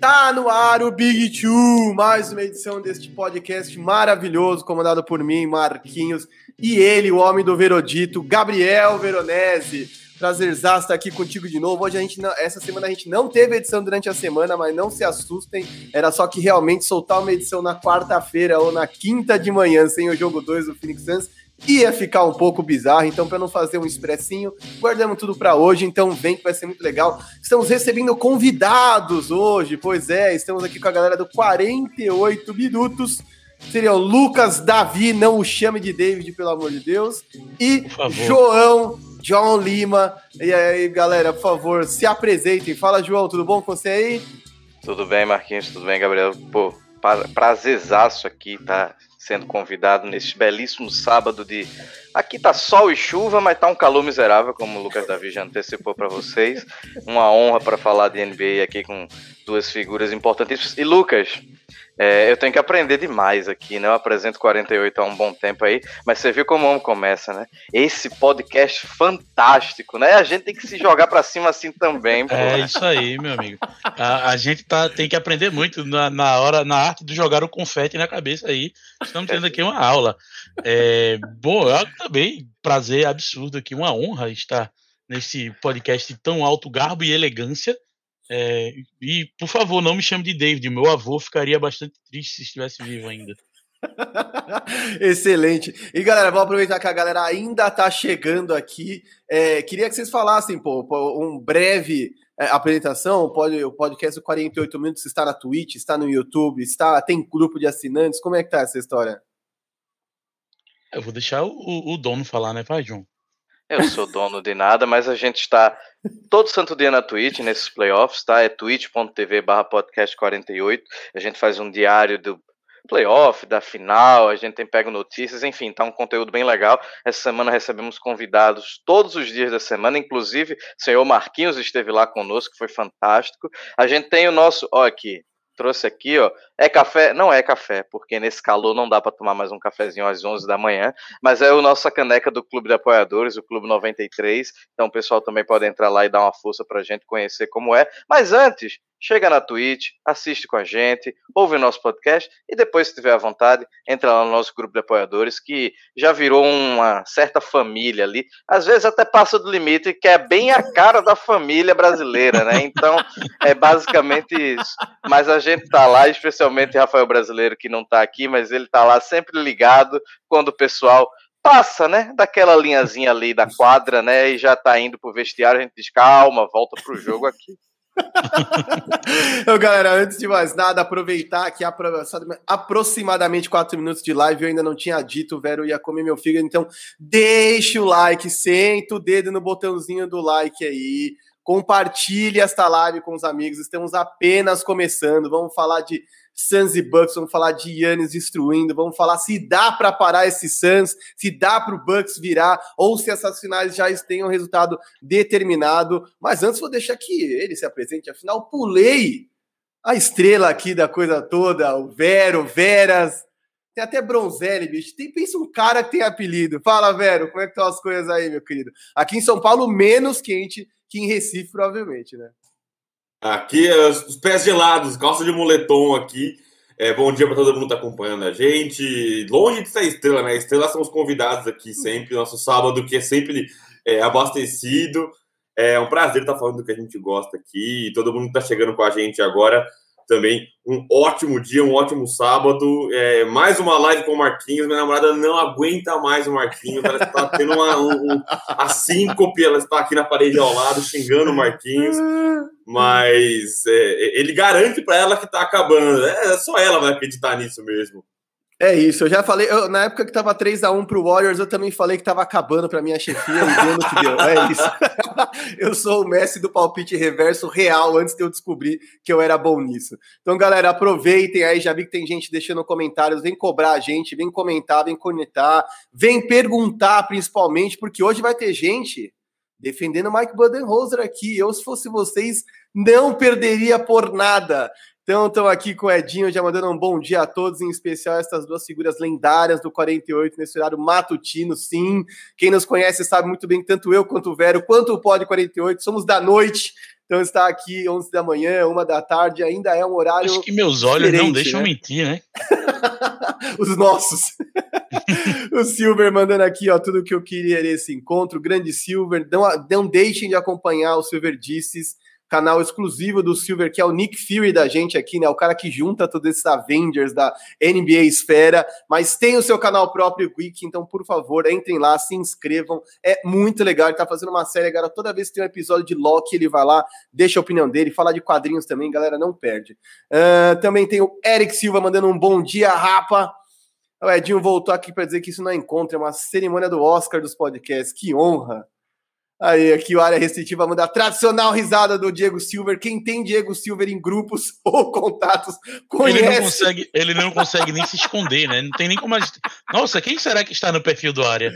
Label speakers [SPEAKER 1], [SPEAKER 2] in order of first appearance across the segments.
[SPEAKER 1] Tá no ar o Big Two, mais uma edição deste podcast maravilhoso, comandado por mim, Marquinhos, e ele, o homem do Verodito, Gabriel Veronese. Prazerzaço estar aqui contigo de novo. Hoje a gente não, essa semana a gente não teve edição durante a semana, mas não se assustem. Era só que realmente soltar uma edição na quarta-feira ou na quinta de manhã, sem o jogo 2 do Phoenix Suns, ia ficar um pouco bizarro, então para não fazer um expressinho, guardamos tudo para hoje, então vem que vai ser muito legal. Estamos recebendo convidados hoje, pois é, estamos aqui com a galera do 48 minutos. Seria o Lucas Davi, não o chame de David, pelo amor de Deus, e João John Lima. E aí, galera, por favor, se apresentem. Fala, João, tudo bom com você aí?
[SPEAKER 2] Tudo bem, Marquinhos, tudo bem, Gabriel? Pô, prazerzaço aqui, tá? Sendo convidado neste belíssimo sábado de. Aqui tá sol e chuva, mas tá um calor miserável, como o Lucas Davi já antecipou para vocês. Uma honra para falar de NBA aqui com duas figuras importantíssimas. E Lucas, é, eu tenho que aprender demais aqui, né? Eu apresento 48 há um bom tempo aí, mas você viu como o homem começa, né? Esse podcast fantástico, né? A gente tem que se jogar para cima assim também.
[SPEAKER 3] Pô. É isso aí, meu amigo. A, a gente tá, tem que aprender muito na, na, hora, na arte de jogar o confete na cabeça aí. Estamos tendo aqui uma aula. É, bom, eu também prazer absurdo aqui, uma honra estar nesse podcast de tão alto garbo e elegância. É, e, por favor, não me chame de David. Meu avô ficaria bastante triste se estivesse vivo ainda.
[SPEAKER 1] Excelente. E galera, vamos aproveitar que a galera ainda tá chegando aqui. É, queria que vocês falassem, pô, um breve é, apresentação. O podcast 48 minutos está na Twitch, está no YouTube, está tem grupo de assinantes. Como é que tá essa história?
[SPEAKER 3] Eu vou deixar o, o dono falar, né, pai, João?
[SPEAKER 2] Eu sou dono de nada, mas a gente está todo santo dia na Twitch, nesses playoffs, tá? É twitch.tv barra podcast 48. A gente faz um diário do playoff, da final, a gente tem pego notícias, enfim, tá um conteúdo bem legal. Essa semana recebemos convidados todos os dias da semana, inclusive o senhor Marquinhos esteve lá conosco, foi fantástico. A gente tem o nosso, ó aqui, trouxe aqui, ó. É café? Não é café, porque nesse calor não dá para tomar mais um cafezinho às 11 da manhã, mas é o nossa caneca do Clube de Apoiadores, o Clube 93. Então o pessoal também pode entrar lá e dar uma força pra gente conhecer como é. Mas antes, chega na Twitch, assiste com a gente, ouve o nosso podcast e depois, se tiver à vontade, entra lá no nosso grupo de apoiadores, que já virou uma certa família ali. Às vezes até passa do limite, que é bem a cara da família brasileira, né? Então, é basicamente isso. Mas a gente tá lá, especialmente Rafael Brasileiro, que não tá aqui, mas ele tá lá sempre ligado quando o pessoal passa, né, daquela linhazinha ali da quadra, né, e já tá indo pro vestiário, a gente diz, calma, volta pro jogo aqui.
[SPEAKER 1] então, galera, antes de mais nada, aproveitar que aproximadamente 4 minutos de live eu ainda não tinha dito, o Vero ia comer meu fígado, então deixa o like, senta o dedo no botãozinho do like aí, compartilhe esta live com os amigos, estamos apenas começando, vamos falar de Suns e Bucks, vamos falar de Yannis destruindo, vamos falar se dá para parar esse Suns, se dá para o Bucks virar, ou se essas finais já tenham um resultado determinado. Mas antes vou deixar que ele se apresente, afinal pulei a estrela aqui da coisa toda, o Vero, Veras, tem até Bronzelli, bicho. Tem, pensa um cara que tem apelido. Fala, Vero, como é que estão as coisas aí, meu querido? Aqui em São Paulo, menos quente que em Recife, provavelmente, né?
[SPEAKER 4] Aqui, os pés gelados, calça de moletom aqui. É, bom dia para todo mundo que está acompanhando a gente. Longe de ser estrela, né? Estrelas são os convidados aqui sempre, nosso sábado, que é sempre é, abastecido. É um prazer estar falando do que a gente gosta aqui. Todo mundo que está chegando com a gente agora também um ótimo dia, um ótimo sábado. É, mais uma live com o Marquinhos. Minha namorada não aguenta mais o Marquinhos. Ela está tendo uma, um, a síncope, ela está aqui na parede ao lado, xingando o Marquinhos. Mas é, ele garante para ela que está acabando. É, só ela vai acreditar nisso mesmo.
[SPEAKER 1] É isso, eu já falei, eu, na época que tava 3 a 1 pro Warriors, eu também falei que tava acabando pra minha chefia e deu no que deu. É isso. eu sou o Messi do palpite reverso real antes de eu descobrir que eu era bom nisso. Então, galera, aproveitem aí, já vi que tem gente deixando comentários, vem cobrar a gente, vem comentar, vem conectar, vem perguntar principalmente, porque hoje vai ter gente defendendo Mike Budenholzer aqui. Eu, se fosse vocês, não perderia por nada. Então, estão aqui com o Edinho, já mandando um bom dia a todos, em especial essas duas figuras lendárias do 48, nesse horário matutino, sim. Quem nos conhece sabe muito bem, tanto eu quanto o Vero, quanto o Pod 48, somos da noite. Então está aqui 11 da manhã, uma da tarde, ainda é um horário.
[SPEAKER 3] Acho que meus olhos não deixam né? mentir, né?
[SPEAKER 1] Os nossos. o Silver mandando aqui, ó, tudo que eu queria nesse encontro. Grande Silver, não, não deixem de acompanhar o Silver Disses canal exclusivo do Silver, que é o Nick Fury da gente aqui, né? O cara que junta todos esses Avengers da NBA Esfera, mas tem o seu canal próprio, Wiki, então, por favor, entrem lá, se inscrevam. É muito legal, ele tá fazendo uma série agora, toda vez que tem um episódio de Loki, ele vai lá, deixa a opinião dele, fala de quadrinhos também, galera, não perde. Uh, também tem o Eric Silva mandando um bom dia, rapa. O Edinho voltou aqui para dizer que isso não é encontro, é uma cerimônia do Oscar dos podcasts. Que honra! Aí, aqui o área restritiva manda a tradicional risada do Diego Silver. Quem tem Diego Silver em grupos ou contatos conhece.
[SPEAKER 3] Ele não consegue, ele não consegue nem se esconder, né? Não tem nem como. A gente... Nossa, quem será que está no perfil do área?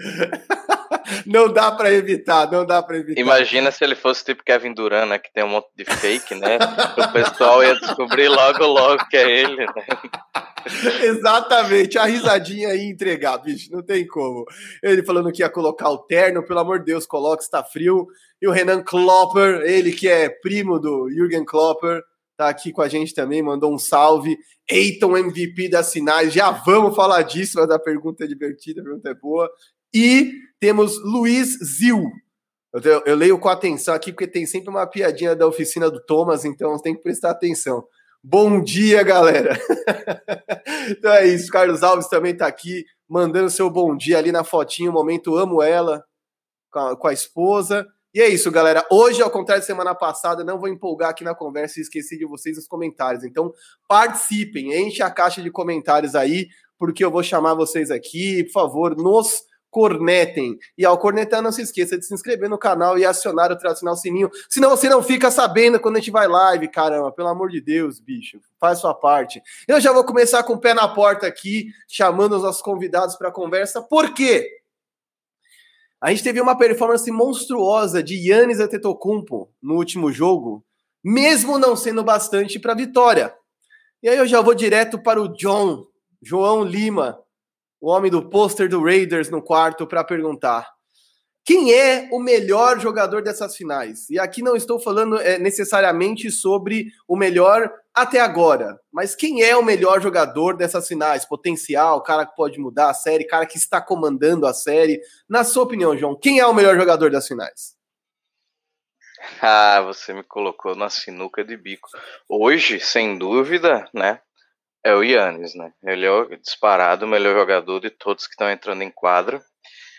[SPEAKER 1] não dá para evitar, não dá para evitar.
[SPEAKER 2] Imagina se ele fosse tipo Kevin Durant, né, que tem um monte de fake, né? o pessoal ia descobrir logo, logo que é ele, né?
[SPEAKER 1] Exatamente, a risadinha aí entregar, bicho, não tem como. Ele falando que ia colocar o terno, pelo amor de Deus, coloque, está frio. E o Renan Klopper, ele que é primo do Jürgen Klopper, tá aqui com a gente também, mandou um salve. Eiton MVP das sinais, já vamos falar disso, mas a pergunta é divertida, a pergunta é boa. E temos Luiz Zil. Eu, eu leio com atenção aqui, porque tem sempre uma piadinha da oficina do Thomas, então tem que prestar atenção. Bom dia, galera! então é isso, Carlos Alves também está aqui, mandando seu bom dia ali na fotinho, momento amo ela, com a, com a, esposa. E é isso, galera. Hoje, ao contrário de semana passada, não vou empolgar aqui na conversa e esqueci de vocês os comentários. Então, participem, enche a caixa de comentários aí, porque eu vou chamar vocês aqui. Por favor, nos cornetem. E ao cornetar, não se esqueça de se inscrever no canal e acionar o tradicional sininho. Senão você não fica sabendo quando a gente vai live, caramba. Pelo amor de Deus, bicho. Faz sua parte. Eu já vou começar com o pé na porta aqui, chamando os nossos convidados para a conversa. Por quê? A gente teve uma performance monstruosa de Yannis Antetokounmpo no último jogo, mesmo não sendo bastante para a vitória. E aí eu já vou direto para o John, João Lima, o homem do pôster do Raiders no quarto para perguntar: quem é o melhor jogador dessas finais? E aqui não estou falando é, necessariamente sobre o melhor até agora, mas quem é o melhor jogador dessas finais? Potencial, cara que pode mudar a série, cara que está comandando a série. Na sua opinião, João, quem é o melhor jogador das finais?
[SPEAKER 2] Ah, você me colocou na sinuca de bico. Hoje, sem dúvida, né? É o Yannis, né? Ele é o disparado o melhor jogador de todos que estão entrando em quadro,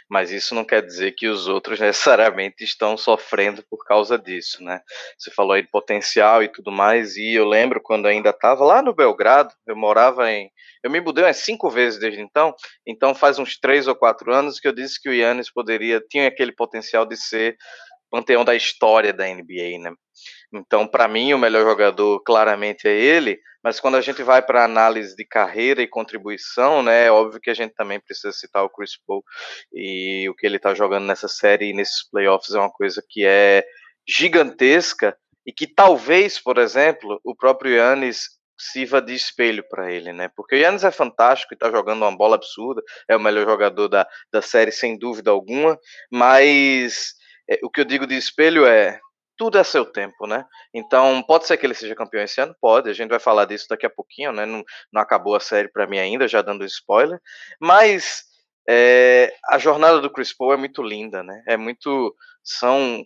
[SPEAKER 2] mas isso não quer dizer que os outros necessariamente estão sofrendo por causa disso, né? Você falou aí de potencial e tudo mais, e eu lembro quando ainda estava lá no Belgrado, eu morava em. Eu me mudei umas cinco vezes desde então, então faz uns três ou quatro anos que eu disse que o Yannis poderia, tinha aquele potencial de ser panteão da história da NBA, né? Então, para mim, o melhor jogador claramente é ele, mas quando a gente vai para análise de carreira e contribuição, né, é óbvio que a gente também precisa citar o Chris Paul e o que ele está jogando nessa série e nesses playoffs é uma coisa que é gigantesca e que talvez, por exemplo, o próprio Yannis sirva de espelho para ele, né? Porque o Yannis é fantástico e está jogando uma bola absurda, é o melhor jogador da, da série sem dúvida alguma, mas é, o que eu digo de espelho é tudo é seu tempo, né? Então, pode ser que ele seja campeão esse ano? Pode, a gente vai falar disso daqui a pouquinho, né? Não, não acabou a série para mim ainda, já dando spoiler. Mas é, a jornada do Chris Paul é muito linda, né? É muito. São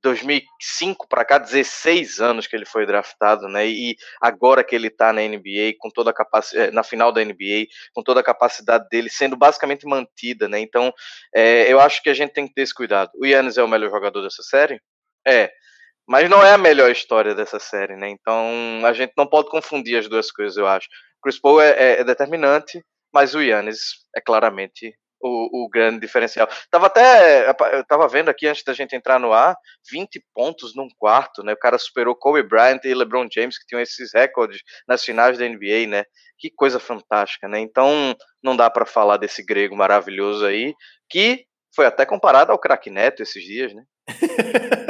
[SPEAKER 2] 2005 para cá, 16 anos que ele foi draftado, né? E agora que ele está na NBA, com toda a capacidade, na final da NBA, com toda a capacidade dele sendo basicamente mantida, né? Então, é, eu acho que a gente tem que ter esse cuidado. O Yannis é o melhor jogador dessa série? É. Mas não é a melhor história dessa série, né? Então a gente não pode confundir as duas coisas, eu acho. Chris Paul é, é, é determinante, mas o Yannis é claramente o, o, grande diferencial. Tava até, eu tava vendo aqui antes da gente entrar no ar, 20 pontos num quarto, né? O cara superou Kobe Bryant e LeBron James, que tinham esses recordes nas finais da NBA, né? Que coisa fantástica, né? Então, não dá para falar desse grego maravilhoso aí, que foi até comparado ao craque Neto esses dias, né?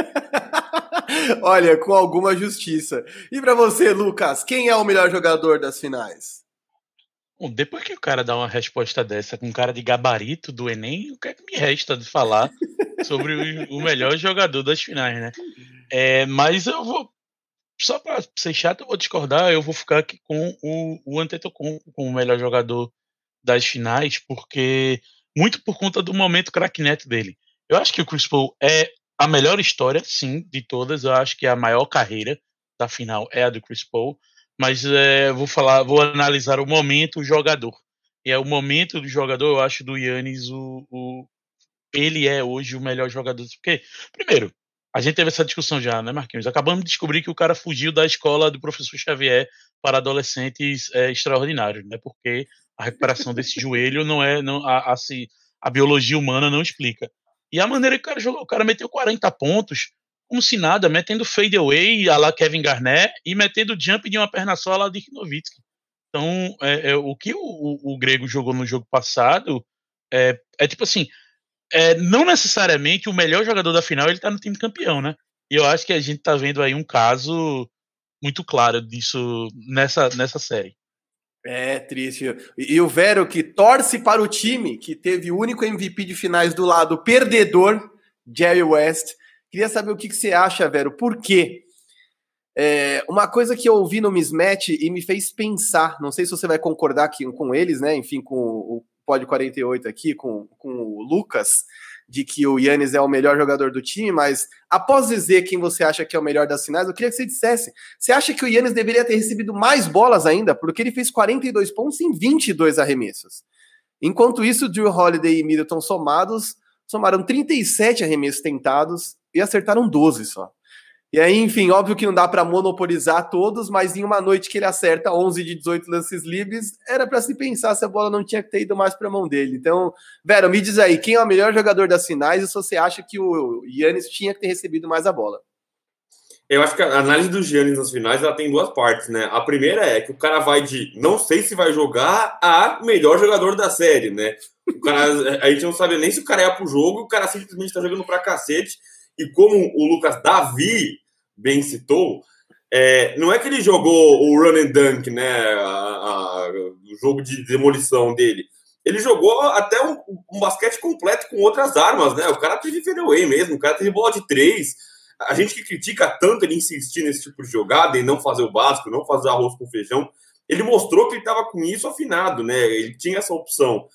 [SPEAKER 1] Olha, com alguma justiça. E para você, Lucas, quem é o melhor jogador das finais?
[SPEAKER 3] Bom, depois que o cara dá uma resposta dessa com cara de gabarito do Enem, o que é que me resta de falar sobre o, melhor jogador das finais, né? É, mas eu vou. Só para ser chato, eu vou discordar. Eu vou ficar aqui com o, o Antetokounmpo como o melhor jogador das finais, porque muito por conta do momento cracknet dele. Eu acho que o Chris Paul é a melhor história, sim, de todas. Eu acho que a maior carreira da final é a do Chris Paul, mas é, vou falar, vou analisar o momento o jogador. E é o momento do jogador, eu acho, do Yannis o, o ele é hoje o melhor jogador. Porque, primeiro, a gente teve essa discussão já, né, Marquinhos? Acabamos de descobrir que o cara fugiu da escola do professor Xavier para adolescentes é, extraordinários, né? Porque a recuperação desse joelho não é. Não, a, a, a, biologia humana não explica. E a maneira que o cara jogou, o cara meteu 40 pontos, como se nada, metendo fade away a lá Kevin Garnett e metendo jump de uma perna só a lá Dirk Nowitzki. Então, é, é, o que o, o, o, Grego jogou no jogo passado é, é tipo assim, é, não necessariamente o melhor jogador da final ele tá no time campeão, né? E eu acho que a gente tá vendo aí um caso muito claro disso nessa, nessa série.
[SPEAKER 1] É triste. E, o Vero que torce para o time que teve o único MVP de finais do lado perdedor, Jerry West. Queria saber o que, que você acha, Vero. Por quê? É, uma coisa que eu ouvi no Mismatch e me fez pensar, não sei se você vai concordar aqui com eles, né? Enfim, com o Pod 48 aqui, com, com o Lucas, de que o Yannis é o melhor jogador do time, mas após dizer quem você acha que é o melhor das finais, eu queria que você dissesse: você acha que o Yannis deveria ter recebido mais bolas ainda? Porque ele fez 42 pontos em 22 arremessos. Enquanto isso, Drew Holiday e Middleton somados somaram 37 arremessos tentados e acertaram 12 só. E aí, enfim, óbvio que não dá para monopolizar todos, mas em uma noite que ele acerta 11 de 18 lances livres, era para se pensar se a bola não tinha que ter ido mais para a mão dele. Então, Vera, me diz aí, quem é o melhor jogador das finais e se você acha que o Yannis tinha que ter recebido mais a bola?
[SPEAKER 4] Eu acho que a análise do Giannis nas finais ela tem duas partes, né? A primeira é que o cara vai de não sei se vai jogar a melhor jogador da série, né? O cara, a gente não sabe nem se o cara é pro jogo, o cara simplesmente tá jogando pra cacete. E como o Lucas Davi bem citou, é, não é que ele jogou o run and dunk, né? A, a, o jogo de demolição dele. Ele jogou até um, um, basquete completo com outras armas, né? O cara teve fadeaway mesmo, o cara teve bola de três. A gente que critica tanto ele insistir nesse tipo de jogada e não fazer o básico, não fazer arroz com feijão, ele mostrou que ele estava com isso afinado, né? Ele tinha essa opção.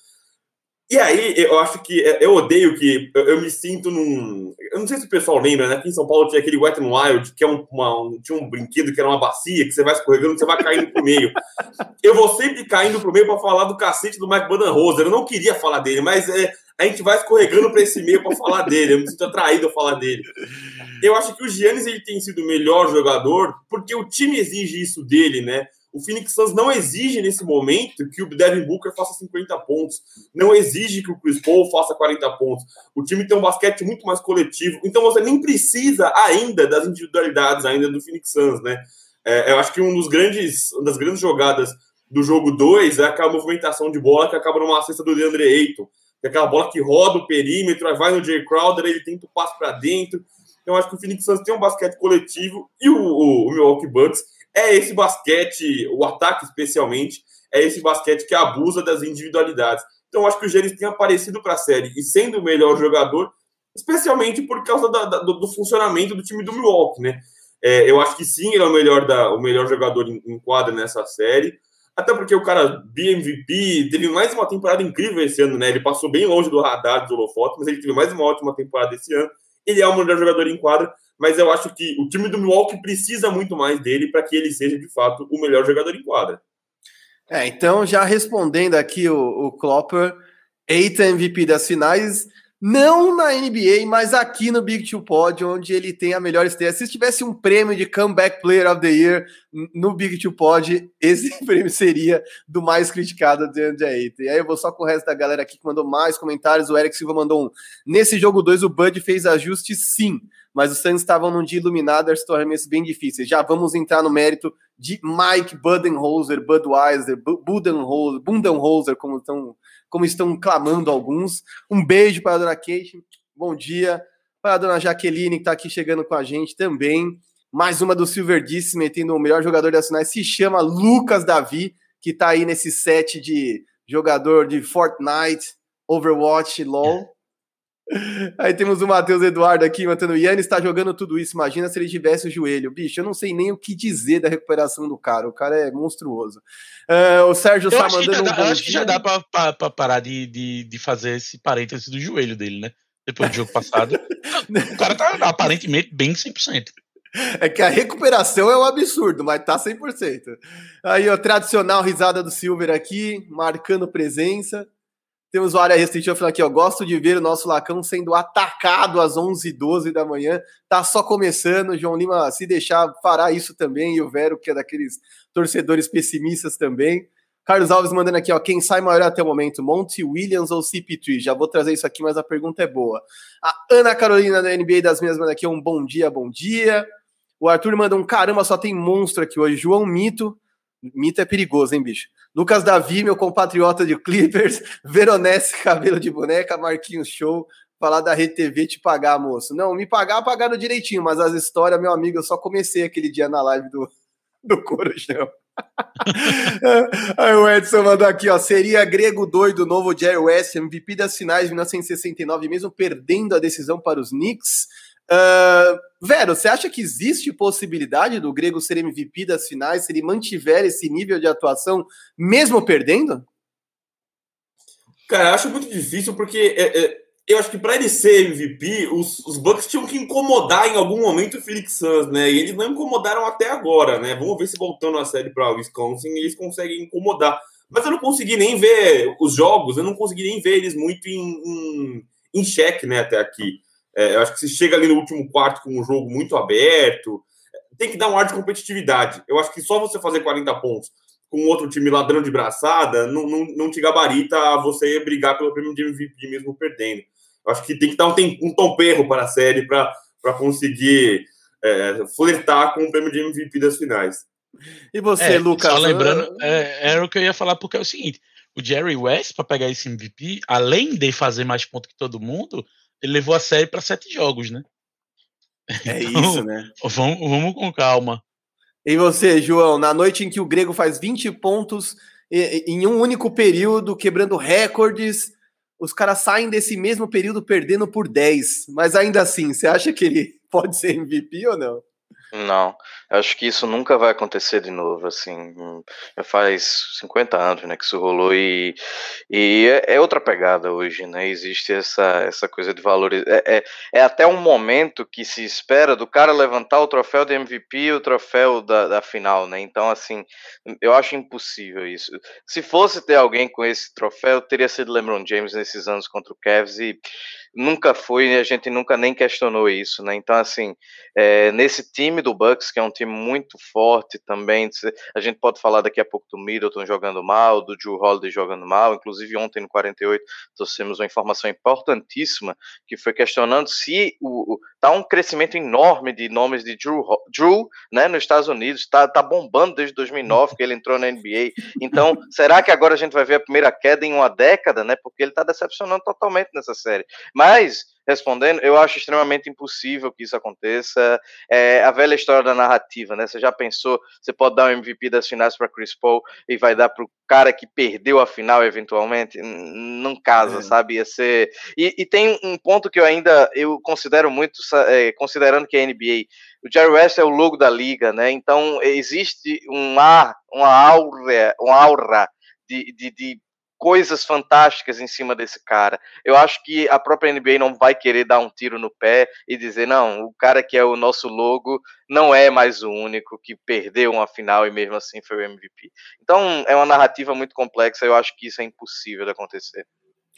[SPEAKER 4] E aí, eu acho que é, eu odeio que eu, eu, me sinto num. Eu não sei se o pessoal lembra, né? Aqui em São Paulo tinha aquele Wet n Wild, que é um, uma, um, tinha um brinquedo que era uma bacia, que você vai escorregando, você vai caindo pro meio. Eu vou sempre caindo pro meio para falar do cacete do Mike Budenholzer. Eu não queria falar dele, mas é, a gente vai escorregando para esse meio para falar dele. Eu me sinto atraído a falar dele. Eu acho que o Giannis ele tem sido o melhor jogador porque o time exige isso dele, né? O Phoenix Suns não exige nesse momento que o Devin Booker faça 50 pontos, não exige que o Chris Paul faça 40 pontos. O time tem um basquete muito mais coletivo, então você nem precisa ainda das individualidades ainda do Phoenix Suns, né? É, eu acho que um dos grandes, uma das grandes jogadas do jogo 2 é aquela movimentação de bola que acaba numa cesta do DeAndre Ayton, que é aquela bola que roda o perímetro, vai no Jay Crowder, ele tenta o passo para dentro. Então acho que o Phoenix Suns tem um basquete coletivo e o, o, o Milwaukee Bucks é esse basquete, o ataque especialmente, é esse basquete que abusa das individualidades. Então, acho que o Gênesis tem aparecido para a série e sendo o melhor jogador, especialmente por causa da, da, do, funcionamento do time do Milwaukee, né? É, eu acho que sim, ele é o melhor, da, o melhor jogador em, em quadra nessa série. Até porque o cara BMVP teve mais uma temporada incrível esse ano, né? Ele passou bem longe do radar do holofote, mas ele teve mais uma ótima temporada esse ano. Ele é o melhor jogador em quadra, mas eu acho que o time do Milwaukee precisa muito mais dele para que ele seja de fato o melhor jogador em quadra.
[SPEAKER 1] É, então já respondendo aqui o, o Klopper, eita MVP das finais, não na NBA, mas aqui no Big Two Pod, onde ele tem a melhor estreia. Se tivesse um prêmio de Comeback Player of the Year no Big Two Pod, esse prêmio seria do mais criticado de André E aí eu vou só com o resto da galera aqui que mandou mais comentários. O Eric Silva mandou um. Nesse jogo 2, o Bud fez ajuste sim, mas os Suns estavam num dia iluminado, se arremessos bem difíceis. Já vamos entrar no mérito de Mike Budenholzer, Budweiser, Budenholzer, como estão como estão clamando alguns. Um beijo para a dona Kate, bom dia. Para a dona Jaqueline, que está aqui chegando com a gente também. Mais uma do Silver Disse, metendo o melhor jogador das finais, se chama Lucas Davi, que está aí nesse set de jogador de Fortnite, Overwatch, LoL. Aí temos o Matheus Eduardo aqui, matando. O Yannis está jogando tudo isso. Imagina se ele tivesse o joelho. Bicho, eu não sei nem o que dizer da recuperação do cara. O cara é monstruoso. Uh, o Sérgio
[SPEAKER 3] está mandando. Um dá, eu acho que já dá para parar de, de, de fazer esse parênteses do joelho dele, né? Depois do jogo passado. o cara tá aparentemente bem 100%.
[SPEAKER 1] É que a recuperação é um absurdo, mas tá 100%. Aí, a tradicional risada do Silver aqui, marcando presença. Temos o área restritiva falando aqui, ó. Gosto de ver o nosso Lacão sendo atacado às 11h12 da manhã. Tá só começando. João Lima, se deixar, fará isso também. E o Vero, que é daqueles torcedores pessimistas também. Carlos Alves mandando aqui, ó. Quem sai maior até o momento, Monty Williams ou CP3? Já vou trazer isso aqui, mas a pergunta é boa. A Ana Carolina da NBA das Minhas manda aqui um bom dia, bom dia. O Arthur manda um caramba, só tem monstro aqui hoje. João Mito. Mito é perigoso, hein, bicho? Lucas Davi, meu compatriota de Clippers, Veronese, cabelo de boneca, Marquinhos Show, falar da RTV te pagar, moço. Não, me pagar, pagaram direitinho, mas as histórias, meu amigo, eu só comecei aquele dia na live do, do Corujão. Aí o Edson mandou aqui, ó. Seria grego doido novo Jerry West, MVP das finais de 1969, mesmo perdendo a decisão para os Knicks. Uh, Vero, você acha que existe possibilidade do Grego ser MVP das finais se ele mantiver esse nível de atuação, mesmo perdendo?
[SPEAKER 4] Cara, eu acho muito difícil porque é, é, eu acho que para ele ser MVP, os, os, Bucks tinham que incomodar em algum momento o Felix Suns, né? E eles não incomodaram até agora, né? Vamos ver se voltando a série para Wisconsin eles conseguem incomodar. Mas eu não consegui nem ver os jogos, eu não consegui nem ver eles muito em, em, em xeque, né? Até aqui. É, eu acho que se chega ali no último quarto com um jogo muito aberto, tem que dar um ar de competitividade. Eu acho que só você fazer 40 pontos com outro time ladrão de braçada não, não, não te gabarita a você brigar pelo prêmio de MVP mesmo perdendo. Eu acho que tem que dar um, um tom perro para a série para conseguir é, flertar com o prêmio de MVP das finais.
[SPEAKER 1] E você,
[SPEAKER 3] é,
[SPEAKER 1] Lucas?
[SPEAKER 3] Só lembrando, é, era o que eu ia falar, porque é o seguinte: o Jerry West, para pegar esse MVP, além de fazer mais pontos que todo mundo, ele levou a série para sete jogos, né?
[SPEAKER 1] É então, isso, né?
[SPEAKER 3] Vamos, vamos com calma.
[SPEAKER 1] E você, João, na noite em que o Grego faz 20 pontos em um único período, quebrando recordes, os caras saem desse mesmo período perdendo por 10. Mas ainda assim, você acha que ele pode ser MVP ou não?
[SPEAKER 2] Não, acho que isso nunca vai acontecer de novo, assim, já faz 50 anos, né, que isso rolou e, e é, é outra pegada hoje, né, existe essa, essa coisa de valores, é, é, é, até um momento que se espera do cara levantar o troféu de MVP e o troféu da, da final, né, então, assim, eu acho impossível isso. Se fosse ter alguém com esse troféu, teria sido LeBron James nesses anos contra o Cavs e nunca foi, a gente nunca nem questionou isso, né? Então, assim, é, nesse time do Bucks, que é um time muito forte também, a gente pode falar daqui a pouco do Middleton jogando mal, do Drew Holiday jogando mal, inclusive ontem no 48 trouxemos uma informação importantíssima, que foi questionando se o, tá um crescimento enorme de nomes de Drew, Drew né, nos Estados Unidos, tá, tá bombando desde 2009 que ele entrou na NBA, então, será que agora a gente vai ver a primeira queda em uma década, né, porque ele tá decepcionando totalmente nessa série, mas, respondendo, eu acho extremamente impossível que isso aconteça. É a velha história da narrativa, né? Você já pensou, você pode dar o um MVP das finais para Chris Paul e vai dar para o cara que perdeu a final eventualmente? Não casa, é. sabe? Ia ser. E, e, tem um ponto que eu ainda eu considero muito, é, considerando que a NBA o Jerry West é o logo da liga, né? Então existe um ar, uma aura, uma aura de, de, de coisas fantásticas em cima desse cara. Eu acho que a própria NBA não vai querer dar um tiro no pé e dizer, não, o cara que é o nosso logo não é mais o único que perdeu uma final e mesmo assim foi o MVP. Então é uma narrativa muito complexa, eu acho que isso é impossível de acontecer.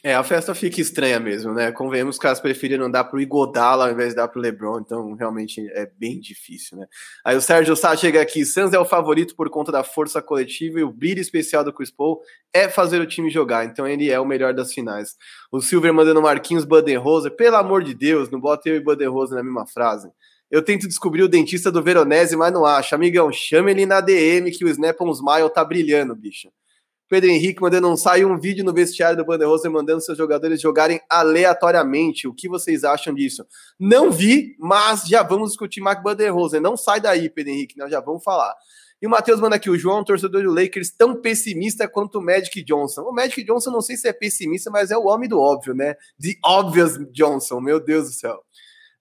[SPEAKER 1] É, a festa fica estranha mesmo, né? Convenhamos que caras preferiram dar pro Igodala ao invés de dar pro LeBron, então realmente é bem difícil, né? Aí o Sérgio Sá chega aqui, Suns é o favorito por conta da força coletiva e o brilho especial do Chris Paul é fazer o time jogar, então ele é o melhor das finais. O Silver mandando Marquinhos Budenholzer, pelo amor de Deus, não bota eu e Budenholzer na mesma frase. Eu tento descobrir o dentista do Veronese, mas não acho. Amigão, chame ele na DM que o Snap on Smile tá brilhando, bicho. Pedro Henrique mandando um sai um vídeo no vestiário do Banderosa mandando seus jogadores jogarem aleatoriamente. O que vocês acham disso? Não vi, mas já vamos discutir Mark Banderosa. Não sai daí, Pedro Henrique, nós já vamos falar. E o Matheus manda aqui, o João, torcedor do Lakers, tão pessimista quanto o Magic Johnson. O Magic Johnson, não sei se é pessimista, mas é o homem do óbvio, né? The Obvious Johnson, meu Deus do céu.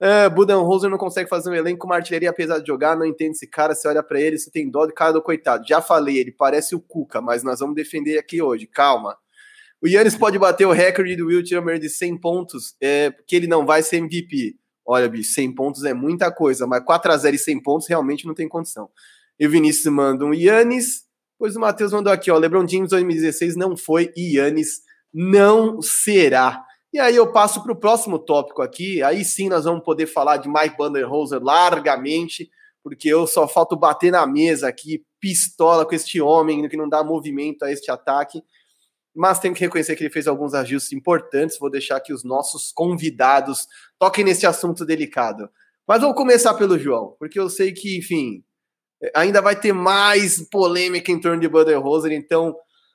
[SPEAKER 1] Uh, Budenholzer não consegue fazer um elenco com uma artilharia apesar de jogar, não entende esse cara, você olha para ele, você tem dó de cara do coitado. Já falei, ele parece o Cuca, mas nós vamos defender aqui hoje, calma. O Yannis pode bater o recorde do Will Chamber de 100 pontos, é, porque ele não vai ser MVP. Olha, bicho, 100 pontos é muita coisa, mas 4 a 0 e 100 pontos realmente não tem condição. E o Vinícius manda um Yannis, pois o Matheus mandou aqui, ó, LeBron James 2016 não foi e Yannis não será. E aí eu passo para o próximo tópico aqui. Aí sim nós vamos poder falar de Mike Banderhoser largamente, porque eu só falto bater na mesa aqui, pistola com este homem que não dá movimento a este ataque. Mas tenho que reconhecer que ele fez alguns ajustes importantes. Vou deixar que os nossos convidados toquem nesse assunto delicado. Mas vou começar pelo João, porque eu sei que, enfim, ainda vai ter mais polêmica em torno de Banderhoser. Então,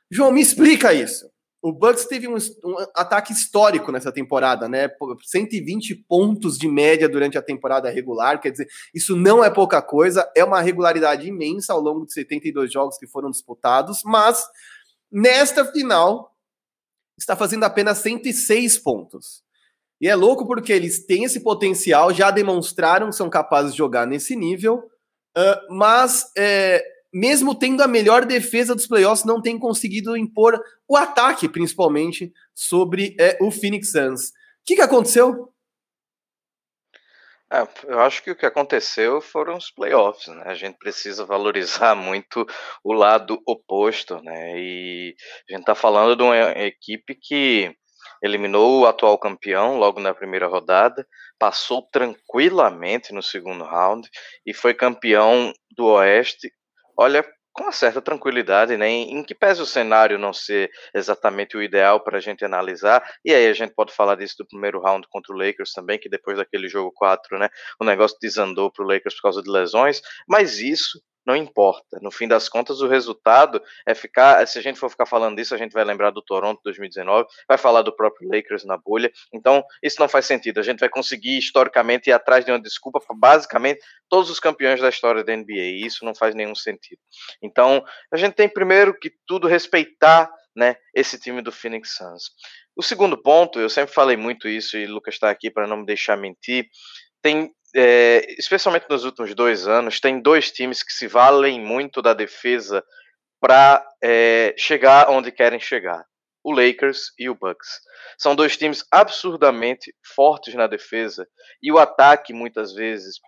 [SPEAKER 1] João, me explica isso. O Bucks teve um, um, ataque histórico nessa temporada, né? 120 pontos de média durante a temporada regular, quer dizer, isso não é pouca coisa, é uma regularidade imensa ao longo de 72 jogos que foram disputados, mas nesta final está fazendo apenas 106 pontos. E é louco porque eles têm esse potencial, já demonstraram que são capazes de jogar nesse nível, uh, mas é, mesmo tendo a melhor defesa dos playoffs, não tem conseguido impor o ataque, principalmente, sobre é, o Phoenix Suns. O que, que aconteceu?
[SPEAKER 2] É, eu acho que o que aconteceu foram os playoffs, né? A gente precisa valorizar muito o lado oposto, né? E a gente está falando de uma equipe que eliminou o atual campeão logo na primeira rodada, passou tranquilamente no segundo round e foi campeão do Oeste olha com uma certa tranquilidade, né? Em, que pese o cenário não ser exatamente o ideal para a gente analisar, e aí a gente pode falar disso do primeiro round contra o Lakers também, que depois daquele jogo 4, né? O negócio desandou para o Lakers por causa de lesões, mas isso não importa. No fim das contas, o resultado é ficar. Se a gente for ficar falando disso, a gente vai lembrar do Toronto 2019, vai falar do próprio Lakers na bolha. Então, isso não faz sentido. A gente vai conseguir, historicamente, ir atrás de uma desculpa para basicamente todos os campeões da história da NBA. E isso não faz nenhum sentido. Então, a gente tem primeiro que tudo respeitar né, esse time do Phoenix Suns. O segundo ponto, eu sempre falei muito isso, e o Lucas está aqui para não me deixar mentir. Tem é, especialmente nos últimos dois anos, tem dois times que se valem muito da defesa para é, chegar onde querem chegar. O Lakers e o Bucks. São dois times absurdamente fortes na defesa e o ataque, muitas vezes,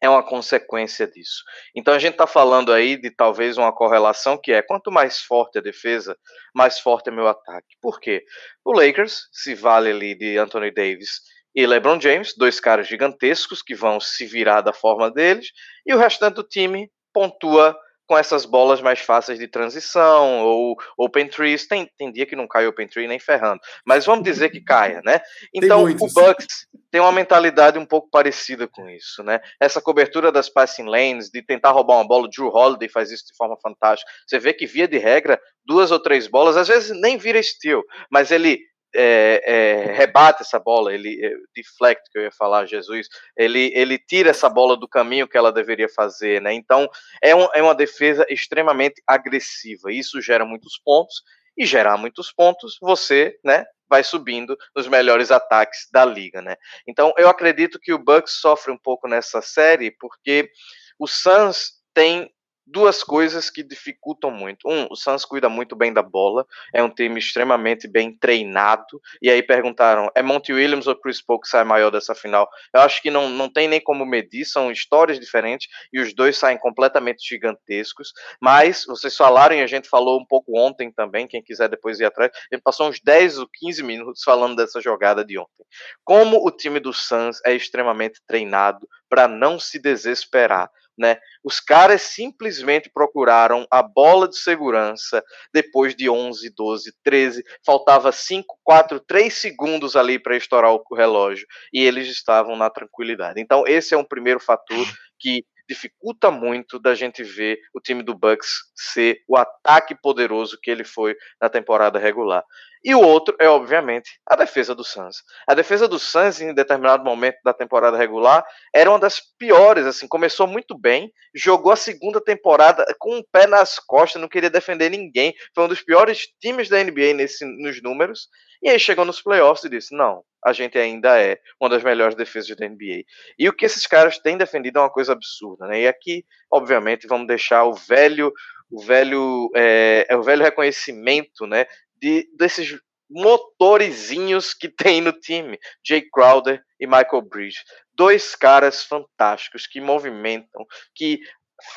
[SPEAKER 2] é uma consequência disso. Então a gente está falando aí de talvez uma correlação que é quanto mais forte a defesa, mais forte é meu ataque. Por quê? O Lakers se vale ali de Anthony Davis e LeBron James, dois caras gigantescos que vão se virar da forma deles, e o restante do time pontua com essas bolas mais fáceis de transição, ou open trees, tem, tem dia que não cai open tree nem ferrando, mas vamos dizer que caia, né? Então o Bucks tem uma mentalidade um pouco parecida com isso, né? Essa cobertura das passing lanes, de tentar roubar uma bola, o Drew Holiday faz isso de forma fantástica. Você vê que via de regra, duas ou três bolas, às vezes nem vira steal, mas ele é, é, rebate essa bola, ele é, deflect, que eu ia falar, Jesus, ele, ele tira essa bola do caminho que ela deveria fazer, né? Então é, um, é uma defesa extremamente agressiva. Isso gera muitos pontos e gerar muitos pontos, você, né, vai subindo nos melhores ataques da liga, né? Então eu acredito que o Bucks sofre um pouco nessa série porque o Suns tem duas coisas que dificultam muito. Um, o Suns cuida muito bem da bola, é um time extremamente bem treinado. E aí perguntaram: é Monty Williams ou Chris Paul que sai maior dessa final? Eu acho que não, não tem nem como medir, são histórias diferentes e os dois saem completamente gigantescos. Mas vocês falaram e a gente falou um pouco ontem também, quem quiser depois ir atrás, a gente passou uns 10 ou 15 minutos falando dessa jogada de ontem. Como o time do Suns é extremamente treinado para não se desesperar né? Os caras simplesmente procuraram a bola de segurança depois de 11, 12, 13, faltava 5, 4, 3 segundos ali para estourar o relógio e eles estavam na tranquilidade. Então, esse é um primeiro fator que dificulta muito da gente ver o time do Bucks ser o ataque poderoso que ele foi na temporada regular. E o outro é, obviamente, a defesa do Suns. A defesa do Suns, em determinado momento da temporada regular, era uma das piores. Assim, começou muito bem, jogou a segunda temporada com um pé nas costas, não queria defender ninguém. Foi um dos piores times da NBA nesse, nos números. E aí chegou nos playoffs e disse: não, a gente ainda é uma das melhores defesas da NBA. E o que esses caras têm defendido é uma coisa absurda, né? E aqui, obviamente, vamos deixar o velho, o velho, é, é o velho reconhecimento, né? De, desses motorizinhos que tem no time, Jay Crowder e Michael Bridges. Dois caras fantásticos que movimentam, que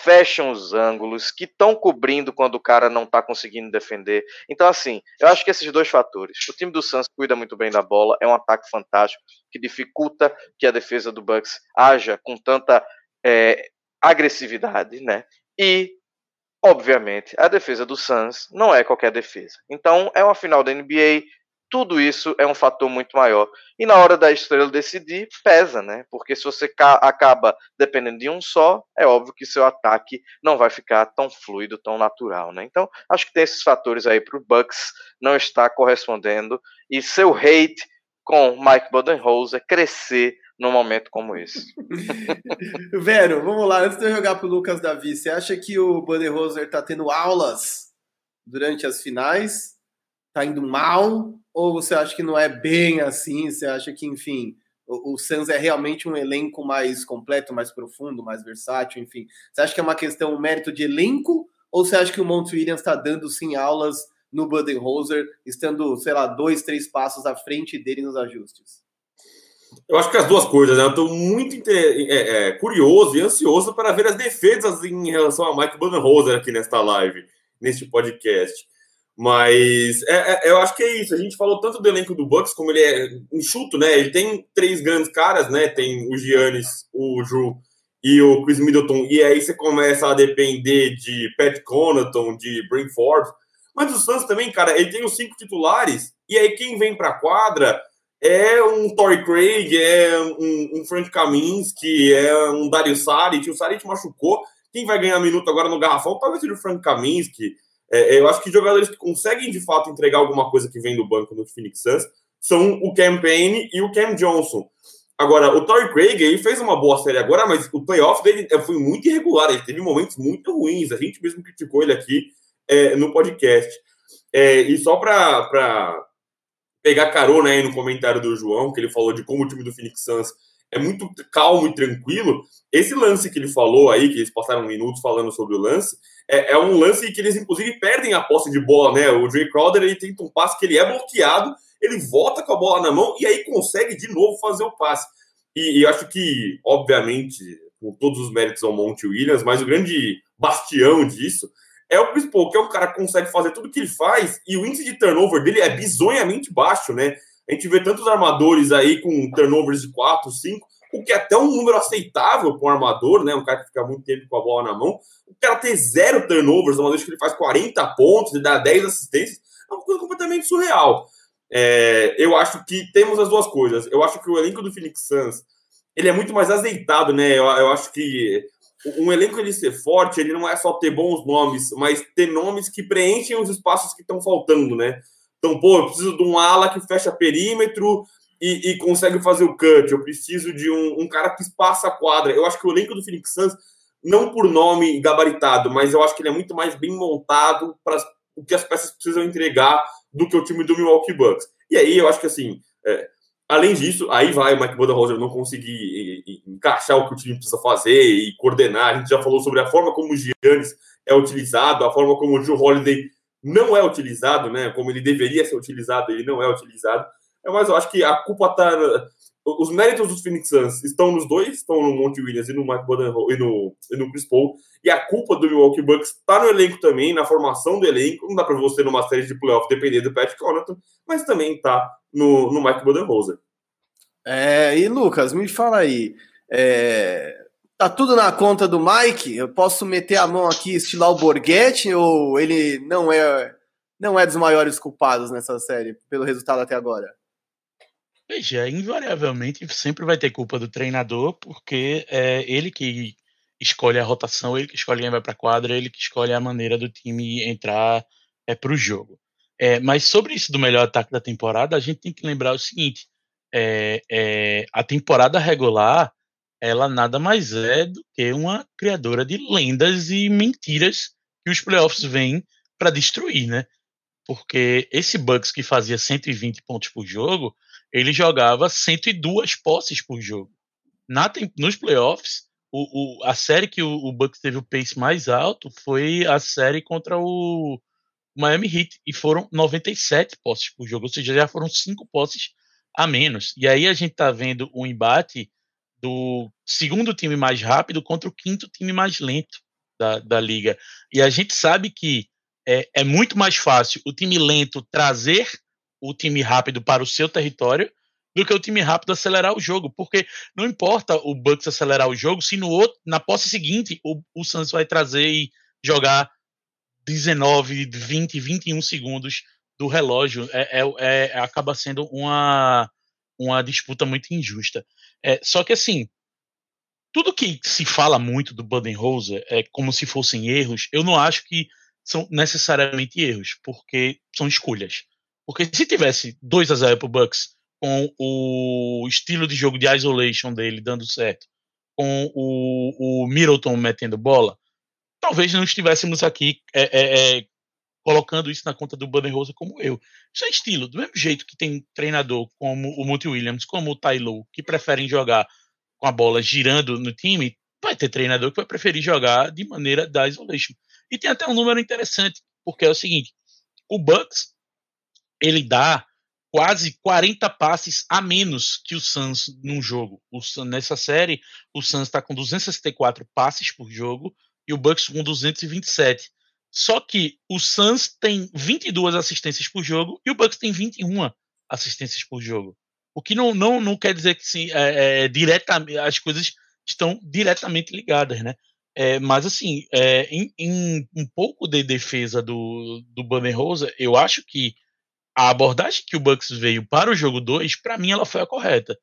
[SPEAKER 2] fecham os ângulos, que estão cobrindo quando o cara não está conseguindo defender. Então, assim, eu acho que esses dois fatores. O time do Suns cuida muito bem da bola, é um ataque fantástico, que dificulta que a defesa do Bucks haja com tanta é, agressividade, né? E, obviamente, a defesa do Suns não é qualquer defesa. Então, é uma final da NBA, tudo isso é um fator muito maior. E na hora da estrela decidir, pesa, né? Porque se você acaba dependendo de um só, é óbvio que seu ataque não vai ficar tão fluido, tão natural, né? Então, acho que tem esses fatores aí para o Bucks não estar correspondendo e seu hate com Mike Budenholzer crescer num momento como esse.
[SPEAKER 1] Vero, vamos lá. Antes de eu jogar para o Lucas Davi, você acha que o Budenholzer está tendo aulas durante as finais? Tá indo mal? Ou você acha que não é bem assim? Você acha que, enfim, o, o Suns é realmente um elenco mais completo, mais profundo, mais versátil, enfim? Você acha que é uma questão, um mérito de elenco? Ou você acha que o Mont Williams está dando sim aulas no Budenholzer, estando, sei lá, dois, três passos à frente dele nos ajustes?
[SPEAKER 4] Eu acho que as duas coisas, né? Eu estou muito é, é, curioso e ansioso para ver as defesas em relação a Mike Budenholzer aqui nesta live, neste podcast. Mas é, é, eu acho que é isso. A gente falou tanto do elenco do Bucks, como ele é enxuto, né? Ele tem três grandes caras, né? Tem o Giannis, o Drew e o Chris Middleton. E aí você começa a depender de Pat Connaughton, de Bryn Forbes. Mas o Suns também, cara, ele tem os cinco titulares. E aí quem vem pra quadra é um Torrey Craig, é um, um Frank Kaminsky, é um Dario Saric. O Saric machucou. Quem vai ganhar minuto agora no garrafão talvez seja o Frank Kaminsky. É, eu acho que jogadores que conseguem de fato entregar alguma coisa que vem do banco no Phoenix Suns são o Cam Payne e o Cam Johnson. Agora, o Torrey Craig ele fez uma boa série agora, mas o playoff dele é, foi muito irregular. Ele teve momentos muito ruins. A gente mesmo criticou ele aqui é, no podcast. É, e só para pegar carona aí no comentário do João, que ele falou de como o time do Phoenix Suns é muito calmo e tranquilo. Esse lance que ele falou aí, que eles passaram minutos falando sobre o lance, é, é, um lance que eles, inclusive, perdem a posse de bola, né? O Jay Crowder ele tenta um passe que ele é bloqueado, ele volta com a bola na mão e aí consegue de novo fazer o passe. E, e acho que, obviamente, com todos os méritos ao Monte Williams, mas o grande bastião disso é o Chris Paul, que é um cara que consegue fazer tudo que ele faz e o índice de turnover dele é bizonhamente baixo, né? A gente vê tantos armadores aí com turnovers de 4, 5, o que é até um número aceitável para um armador, né? Um cara que fica muito tempo com a bola na mão. O cara ter zero turnovers, uma vez que ele faz 40 pontos e dá 10 assistências, é uma coisa completamente surreal. É, eu acho que temos as duas coisas. Eu acho que o elenco do Phoenix Suns ele é muito mais azeitado, né? Eu, eu acho que um elenco ele ser forte, ele não é só ter bons nomes, mas ter nomes que preenchem os espaços que estão faltando, né? Então, pô, eu preciso de um ala que fecha perímetro, e, e, consegue fazer o cut. Eu preciso de um, um, cara que espaça a quadra. Eu acho que o elenco do Phoenix Suns, não por nome gabaritado, mas eu acho que ele é muito mais bem montado para o que as peças precisam entregar do que o time do Milwaukee Bucks. E aí eu acho que assim, é, além disso, aí vai o Mike Budenholzer não conseguir encaixar o que o time precisa fazer e coordenar. A gente já falou sobre a forma como o Giannis é utilizado, a forma como o Joe Holiday não é utilizado, né? Como ele deveria ser utilizado, ele não é utilizado. É, mas eu acho que a culpa tá. Os méritos dos Phoenix Suns estão nos dois, estão no Monte Williams e no Mike Budenholzer e no, e no Chris Paul. E a culpa do Milwaukee Bucks está no elenco também, na formação do elenco. Não dá para você numa série de playoff depender do Pat Connaughton, mas também está no, no Mike Budenholzer.
[SPEAKER 1] É, e Lucas, me fala aí. É, tá tudo na conta do Mike? Eu posso meter a mão aqui, estilar o Borghetti, ou ele não é não é dos maiores culpados nessa série, pelo resultado até agora?
[SPEAKER 3] Veja, invariavelmente sempre vai ter culpa do treinador, porque é ele que escolhe a rotação, ele que escolhe quem vai para a quadra, ele que escolhe a maneira do time entrar é, para o jogo. É, mas sobre isso do melhor ataque da temporada, a gente tem que lembrar o seguinte: é, é, a temporada regular ela nada mais é do que uma criadora de lendas e mentiras que os playoffs vêm para destruir, né? Porque esse Bucks que fazia 120 pontos por jogo, ele jogava 102 posses por jogo. Na, nos playoffs, o, o, a série que o, o Bucks teve o pace mais alto foi a série contra o Miami Heat e foram 97 posses por jogo, ou seja, já foram cinco posses a menos. E aí a gente tá vendo um embate do segundo time mais rápido contra o quinto time mais lento da, da liga. E a gente sabe que é, é muito mais fácil o time lento trazer o time rápido para o seu território do que o time rápido acelerar o jogo, porque não importa o Bucks acelerar o jogo, se no outro, na posse seguinte o, o Suns vai trazer e jogar 19, 20, 21 segundos do relógio, é, é, é acaba sendo uma, uma disputa muito injusta. É, só que assim, tudo que se fala muito do Budenholzer é como se fossem erros, eu não acho que são necessariamente erros, porque são escolhas. Porque se tivesse 2 a 0 pro Bucks com o estilo de jogo de isolation dele dando certo, com o, o Middleton metendo bola, talvez não estivéssemos aqui é, é, é, colocando isso na conta do Budenholzer como eu. Isso é estilo. Do mesmo jeito que tem treinador como o Monty Williams, como o Tyloo, que preferem jogar com a bola girando no time, vai ter treinador que vai preferir jogar de maneira da isolation. E tem até um número interessante, porque é o seguinte: o Bucks ele dá quase 40 passes a menos que o Suns num jogo. O, nessa série, o Suns está com 264 passes por jogo e o Bucks com 227. Só que o Suns tem 22 assistências por jogo e o Bucks tem 21 assistências por jogo. O que não, não, não quer dizer que sim, é, é, diretamente, as coisas estão diretamente ligadas, né? É, mas assim, é, em, em, um pouco de defesa do, do Banner Rosa, eu acho que a abordagem que o Bucks veio para o jogo 2, para mim ela foi a correta.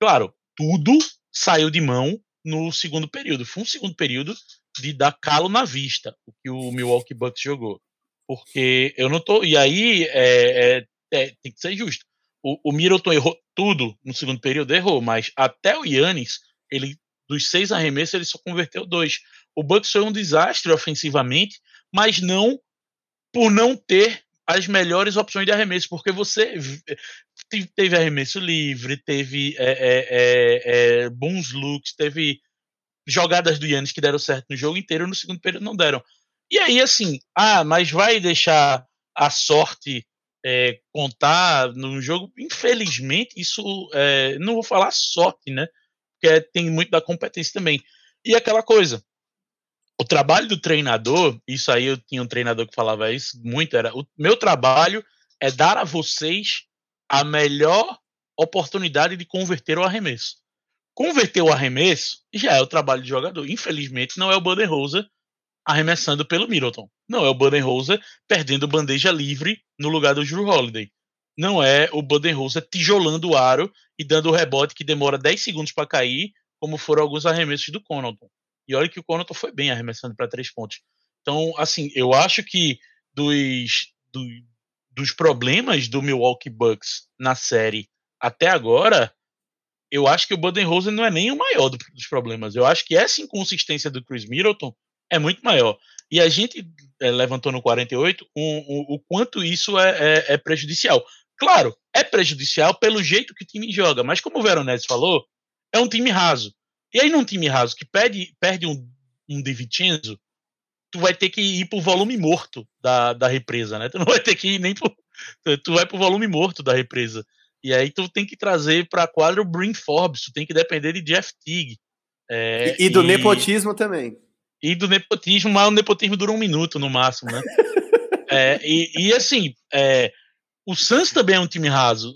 [SPEAKER 3] Claro, tudo saiu de mão no segundo período. Foi um segundo período de dar calo na vista, o que o Milwaukee Bucks jogou. Porque eu não tô. E aí é, é, é, tem que ser justo. O, o Middleton errou tudo no segundo período, errou, mas até o Yannis, ele dos seis arremessos, ele só converteu dois. O Bucks foi um desastre ofensivamente, mas não por não ter as melhores opções de arremesso, porque você teve arremesso livre, teve é, é, é, é, bons looks, teve jogadas do Yannis que deram certo no jogo inteiro, no segundo período não deram. E aí, assim, ah, mas vai deixar a sorte é, contar no jogo? Infelizmente, isso é, não vou falar sorte, né? Porque tem muito da competência também. E aquela coisa, o trabalho do treinador, isso aí eu tinha um treinador que falava isso muito, era o meu trabalho é dar a vocês a melhor oportunidade de converter o arremesso. Converter o arremesso já é o trabalho do jogador. Infelizmente, não é o Budenholzer arremessando pelo Middleton. Não é o Budenholzer perdendo bandeja livre no lugar do Drew Holiday. Não é o Budenholzer tijolando o aro e dando o rebote que demora 10 segundos para cair, como foram alguns arremessos do Connaughton. E olha que o Connaughton foi bem arremessando para três pontos. Então, assim, eu acho que dos, do, dos problemas do Milwaukee Bucks na série até agora, eu acho que o Budenholzer não é nem o maior dos problemas. Eu acho que essa inconsistência do Chris Middleton é muito maior. E a gente é, levantou no 48 um, um, o quanto isso é, é, é, prejudicial. Claro, é prejudicial pelo jeito que o time joga, mas como o Veronese falou, é um time raso. E aí, num time raso que perde, perde um, um De Vincenzo, tu vai ter que ir pro volume morto da, da represa, né? Tu não vai ter que ir nem pro. Tu vai pro volume morto da represa. E aí tu tem que trazer para a quadra o Brin Forbes, tu tem que depender de Jeff Teague.
[SPEAKER 1] É, e, e, do e, nepotismo também.
[SPEAKER 3] E do nepotismo, mas o nepotismo dura um minuto no máximo, né? é, e, e, assim, é, o Suns também é um time raso.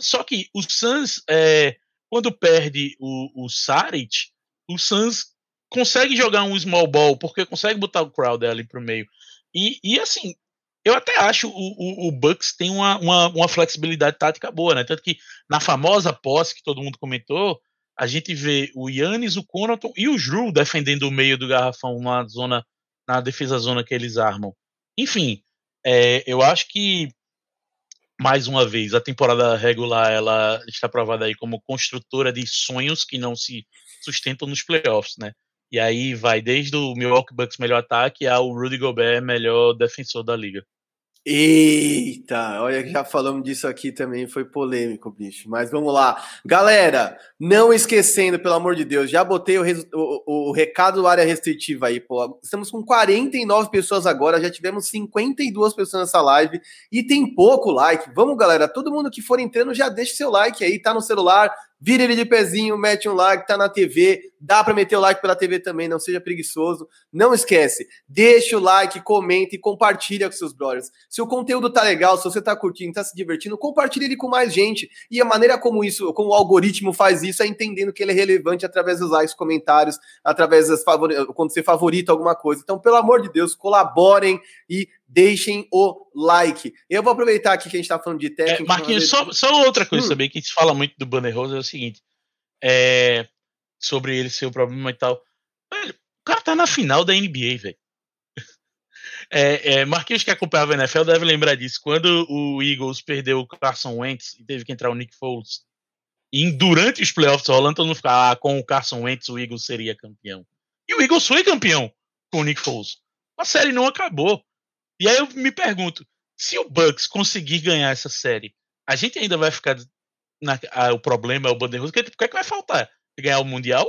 [SPEAKER 3] Só que o Suns, é, quando perde o, o Saric, o Suns consegue jogar um small ball, porque consegue botar o Crowder ali pro meio. E, e assim, eu até acho o, o, o Bucks tem uma, uma, uma, flexibilidade tática boa, né? Tanto que na famosa posse que todo mundo comentou, a gente vê o Yannis, o Conaton e o Drew defendendo o meio do garrafão na zona, na defesa zona que eles armam. Enfim, é, eu acho que mais uma vez a temporada regular ela está provada aí como construtora de sonhos que não se sustentam nos playoffs, né? E aí vai desde o Milwaukee Bucks melhor ataque ao Rudy Gobert melhor defensor da liga.
[SPEAKER 1] Eita, olha que já falamos disso aqui também, foi polêmico, bicho. Mas vamos lá. Galera, não esquecendo, pelo amor de Deus, já botei o, o, o recado do área restritiva aí, pô. Estamos com 49 pessoas agora, já tivemos 52 pessoas nessa live e tem pouco like. Vamos, galera, todo mundo que for entrando já deixa seu like aí, tá no celular, vira ele de pezinho, mete um like, tá na TV, dá para meter o like pela TV também, não seja preguiçoso. Não esquece, deixa o like, comenta e compartilha com seus brothers. Se o conteúdo tá legal, se você tá curtindo, tá se divertindo, compartilha ele com mais gente. E a maneira como isso, como o algoritmo faz isso é entendendo que ele é relevante através dos likes, comentários, através das favori... quando você favorita alguma coisa. Então, pelo amor de Deus, colaborem e deixem o like. Eu vou aproveitar aqui que a gente está falando de técnico.
[SPEAKER 3] É, Marquinhos, só, só, outra coisa hum. também que a gente fala muito do Banner Rose é o seguinte: é, sobre ele ser o problema e tal. Velho, o cara tá na final da NBA, velho. É, é, Marquinhos que acompanhava a NFL deve lembrar disso. Quando o Eagles perdeu o Carson Wentz e teve que entrar o Nick Foles, e durante os playoffs rolando, todo mundo ficava ah, com o Carson Wentz o Eagles seria campeão. E o Eagles foi campeão com o Nick Foles. A série não acabou. E aí eu me pergunto, se o Bucks conseguir ganhar essa série, a gente ainda vai ficar na, o problema é o Bandeira o que, que é que vai faltar? Ganhar o Mundial?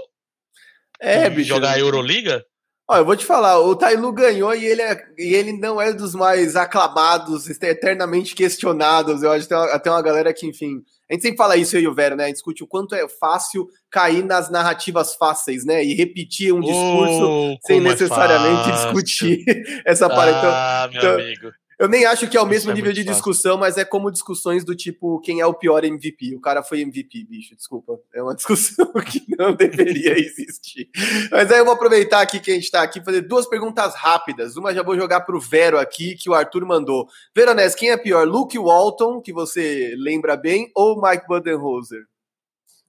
[SPEAKER 1] É, bicho.
[SPEAKER 3] Jogar a Euroliga?
[SPEAKER 1] Ó, eu vou te falar, o Tailu ganhou e ele, é, e ele não é dos mais aclamados, eternamente questionados. Eu acho que tem uma, tem uma galera que, enfim. A gente sempre fala isso aí, o Vera, né? A gente discute o quanto é fácil cair nas narrativas fáceis, né? E repetir um discurso oh, sem é necessariamente é discutir essa parte. Então,
[SPEAKER 3] ah, meu então, amigo.
[SPEAKER 1] Eu nem acho que é o mesmo é nível de fácil. discussão, mas é como discussões do tipo quem é o pior MVP. O cara foi MVP, bicho, desculpa. É uma discussão que não deveria existir. Mas aí eu vou aproveitar aqui que a gente tá aqui fazer duas perguntas rápidas. Uma já vou jogar pro Vero aqui, que o Arthur mandou. Veronese, quem é pior, Luke Walton, que você lembra bem, ou Mike Budenholzer?